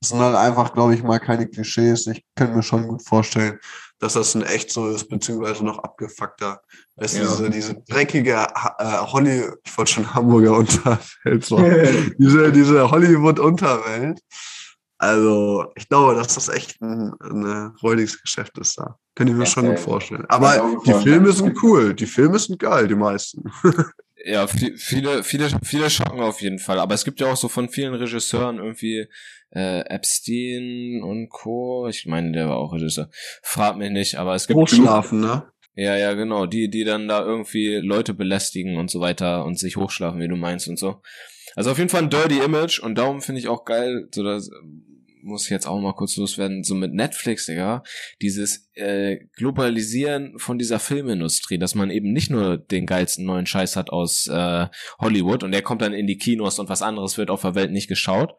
Das sind halt einfach, glaube ich, mal keine Klischees. Ich könnte mir schon gut vorstellen, dass das in echt so ist, beziehungsweise noch abgefuckter. Weißt du, Ja. diese, diese dreckige äh, Holly, ich wollte schon Hamburger Unterwelt sagen diese, diese Hollywood-Unterwelt. Also, ich glaube, dass das echt ein, ein räudiges Geschäft ist da. Könnte ich mir Ja, schon gut vorstellen. Kann Aber die. Filme sind cool. Die Filme sind geil, die meisten. Ja, vi- viele, viele, viele schocken auf jeden Fall. Aber es gibt ja auch so von vielen Regisseuren irgendwie äh, Epstein und Co. Ich meine, der war auch Regisseur. Frag mich nicht, aber es gibt Hochschlafen, ne? Ja, ja, genau. Die, die dann da irgendwie Leute belästigen und so weiter und sich hochschlafen, wie du meinst und so. Also auf jeden Fall ein dirty Image und darum finde ich auch geil, so das muss ich jetzt auch mal kurz loswerden, so mit Netflix, Digga, dieses äh, Globalisieren von dieser Filmindustrie, dass man eben nicht nur den geilsten neuen Scheiß hat aus äh, Hollywood und der kommt dann in die Kinos und was anderes wird auf der Welt nicht geschaut,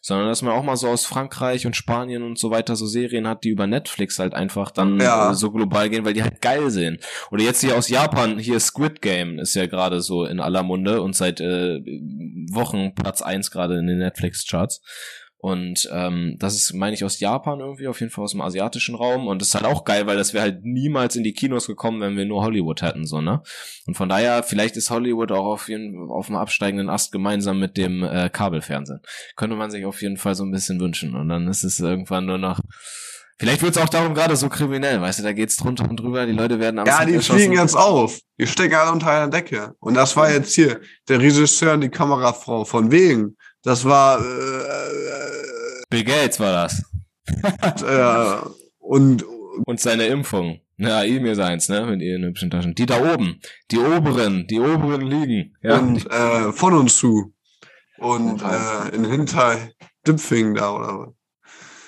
sondern dass man auch mal so aus Frankreich und Spanien und so weiter so Serien hat, die über Netflix halt einfach dann Ja. so global gehen, weil die halt geil sind. Oder jetzt hier aus Japan, hier Squid Game ist ja gerade so in aller Munde und seit äh, Wochen Platz eins gerade in den Netflix-Charts. Und ähm, das ist, meine ich, aus Japan irgendwie, auf jeden Fall aus dem asiatischen Raum. Und das ist halt auch geil, weil das wäre halt niemals in die Kinos gekommen, wenn wir nur Hollywood hätten, so, ne? Und von daher, vielleicht ist Hollywood auch auf jeden auf dem absteigenden Ast gemeinsam mit dem äh, Kabelfernsehen. Könnte man sich auf jeden Fall so ein bisschen wünschen. Und dann ist es irgendwann nur noch. Vielleicht wird es auch darum gerade so kriminell, weißt du, da geht's drunter und drüber, die Leute werden am Ja, die fliegen jetzt auf. Die stecken alle unter einer Decke. Und das war jetzt hier der Regisseur und die Kamerafrau. Von wegen. Das war äh, Bill Gates war das. äh, und Und seine Impfung. Ja, ihm mir seins, ne? Mit ihren hübschen Taschen. Die da oben. Die oberen. Die oberen liegen. Ja. und äh, von uns zu. Und äh, in Hinter Dipfing da oder was.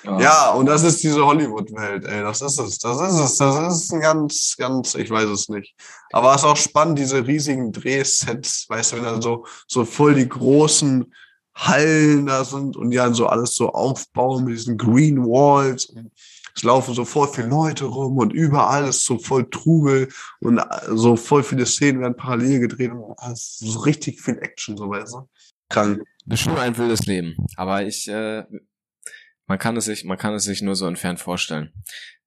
Ja. Ja, und das ist diese Hollywood-Welt, ey. Das ist es. Das ist es. Das ist ein ganz, ganz, ich weiß es nicht. Aber es ist auch spannend, diese riesigen Drehsets, weißt du, wenn da so, so voll die großen Hallen da sind und die dann so alles so aufbauen mit diesen Green Walls. Und es laufen so voll viele Leute rum und überall ist so voll Trubel und äh, so voll viele Szenen werden parallel gedreht und alles so richtig viel Action, so weißt du. Krank. Das ist schon ein wildes Leben. Aber ich, äh, man kann es sich, man kann es sich nur so entfernt vorstellen.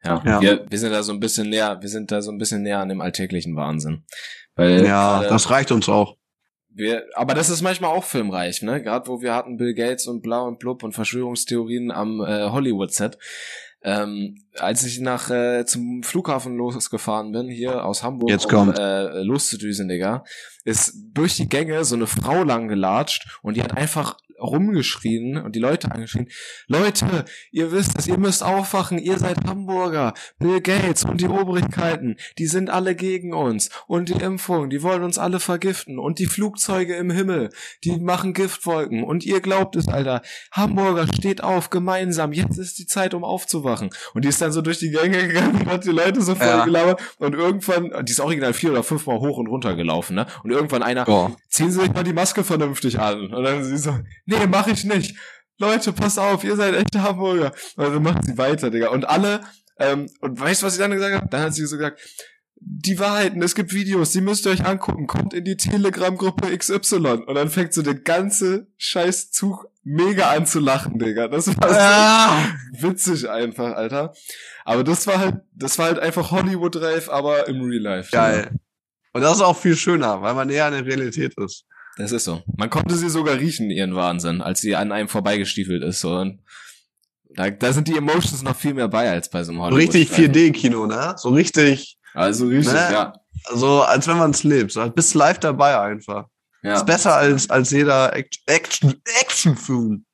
Ja, Ja. Wir, wir sind da so ein bisschen näher, wir sind da so ein bisschen näher an dem alltäglichen Wahnsinn. Weil Ja, gerade- das reicht uns auch. Wir, aber das ist manchmal auch filmreich, ne? Gerade wo wir hatten Bill Gates und bla und blub und Verschwörungstheorien am äh, Hollywood-Set. Ähm, als ich nach äh, zum Flughafen losgefahren bin, hier aus Hamburg, Jetzt um äh, loszudüsen, Digga, ist durch die Gänge so eine Frau lang gelatscht und die hat einfach rumgeschrien und die Leute angeschrien, Leute, ihr wisst es, ihr müsst aufwachen, ihr seid Hamburger, Bill Gates und die Obrigkeiten, die sind alle gegen uns und die Impfung, die wollen uns alle vergiften und die Flugzeuge im Himmel, die machen Giftwolken und ihr glaubt es, Alter, Hamburger steht auf, gemeinsam, jetzt ist die Zeit, um aufzuwachen. Und die ist dann so durch die Gänge gegangen und hat die Leute so voll Ja. gelabert und irgendwann, die ist original vier oder fünfmal hoch und runter gelaufen, ne? Und irgendwann einer, Boah. ziehen Sie sich mal die Maske vernünftig an. Und dann sie so, nee, mach ich nicht. Leute, pass auf, ihr seid echte Hamburger. Und dann macht sie weiter, Digga. Und alle, ähm, und weißt du, was sie dann gesagt hat? Dann hat sie so gesagt, die Wahrheiten, es gibt Videos, die müsst ihr euch angucken, kommt in die Telegram-Gruppe XY. Und dann fängt so der ganze Scheißzug mega an zu lachen, Digga. Das war so Ah, witzig einfach, Alter. Aber das war halt, das war halt einfach Hollywood Rave, aber im Real Life. geil. Und das ist auch viel schöner, weil man näher an der Realität ist. Das ist so. Man konnte sie sogar riechen, ihren Wahnsinn, als sie an einem vorbeigestiefelt ist. Und da, da sind die Emotions noch viel mehr bei als bei so einem So Hollywood. richtig 4D-Kino, ne? So richtig, Also richtig, Ne? ja. so als wenn man es lebt. So, bist live dabei einfach. ja. Ist besser als, als jeder Act- Action, Action-Film.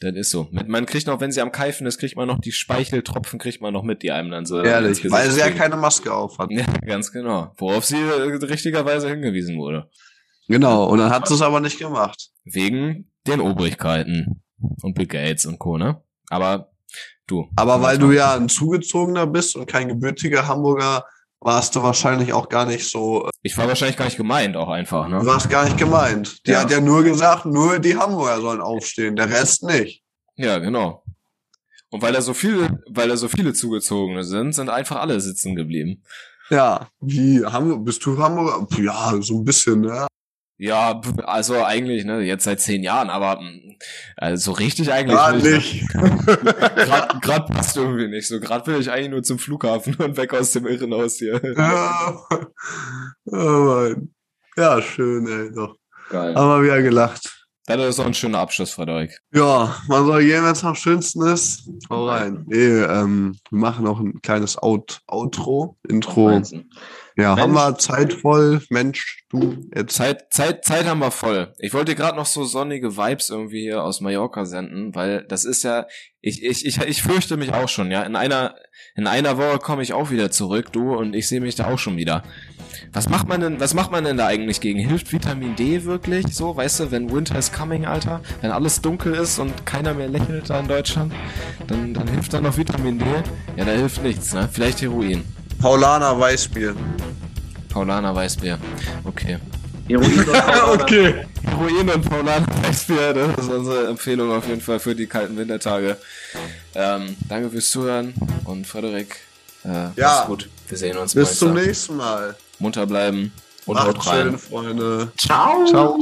Das ist so. Man kriegt noch, wenn sie am Keifen ist, kriegt man noch die Speicheltropfen, kriegt man noch mit, die einem dann so. Ehrlich, weil sie ja keine Maske auf hat. Ja, ganz genau. Worauf sie äh, richtigerweise hingewiesen wurde. Genau, und dann hat sie es aber nicht gemacht. Wegen den Obrigkeiten und Bill Gates und Co., ne? Aber du. Aber weil du ja ein Zugezogener bist und kein gebürtiger Hamburger, warst du wahrscheinlich auch gar nicht so, Ich war wahrscheinlich gar nicht gemeint, auch einfach, du ne? warst gar nicht gemeint. Die Ja. hat ja nur gesagt, nur die Hamburger sollen aufstehen, der Rest nicht. Ja, genau. Und weil da so viele, weil da so viele Zugezogene sind, sind einfach alle sitzen geblieben. Ja, wie, Hamburg, bist du Hamburger? Ja, so ein bisschen, ne? Ja, also eigentlich, ne, jetzt seit zehn Jahren, aber mh, also so richtig eigentlich Gar nicht. nicht. Gerade grad passt irgendwie nicht so. Gerade will ich eigentlich nur zum Flughafen und weg aus dem Irrenhaus hier. ja, oh Mann. ja, schön, ey, doch. Geil. Haben wir wieder gelacht. Das ist doch ein schöner Abschluss, Frederik. Ja, man soll gehen, wenn es am schönsten ist. Hau rein. Nee, ähm, wir machen noch ein kleines Out Outro, Intro. Ja, Mensch. haben wir Zeit voll. Mensch, du, jetzt. Zeit, Zeit, Zeit haben wir voll. Ich wollte gerade noch so sonnige Vibes irgendwie hier aus Mallorca senden, weil das ist ja, ich, ich, ich, ich fürchte mich auch schon, ja. In einer, in einer Woche komme ich auch wieder zurück, du, und ich sehe mich da auch schon wieder. Was macht man denn, was macht man denn da eigentlich gegen? Hilft Vitamin D wirklich? So, weißt du, wenn Winter is coming, Alter, wenn alles dunkel ist und keiner mehr lächelt da in Deutschland, dann, dann hilft da noch Vitamin D? Ja, da hilft nichts, ne? Vielleicht Heroin. Paulaner Weißbier. Paulaner Weißbier. Okay. Heroin und Paulaner. okay. Heroin und Paulaner Weißbier, das ist unsere Empfehlung auf jeden Fall für die kalten Wintertage. Ähm, danke fürs Zuhören und Frederik, äh, Ja. gut. Wir sehen uns Bis zum nächsten Mal. Munter bleiben und Macht haut rein. schön, Freunde. Ciao. Ciao.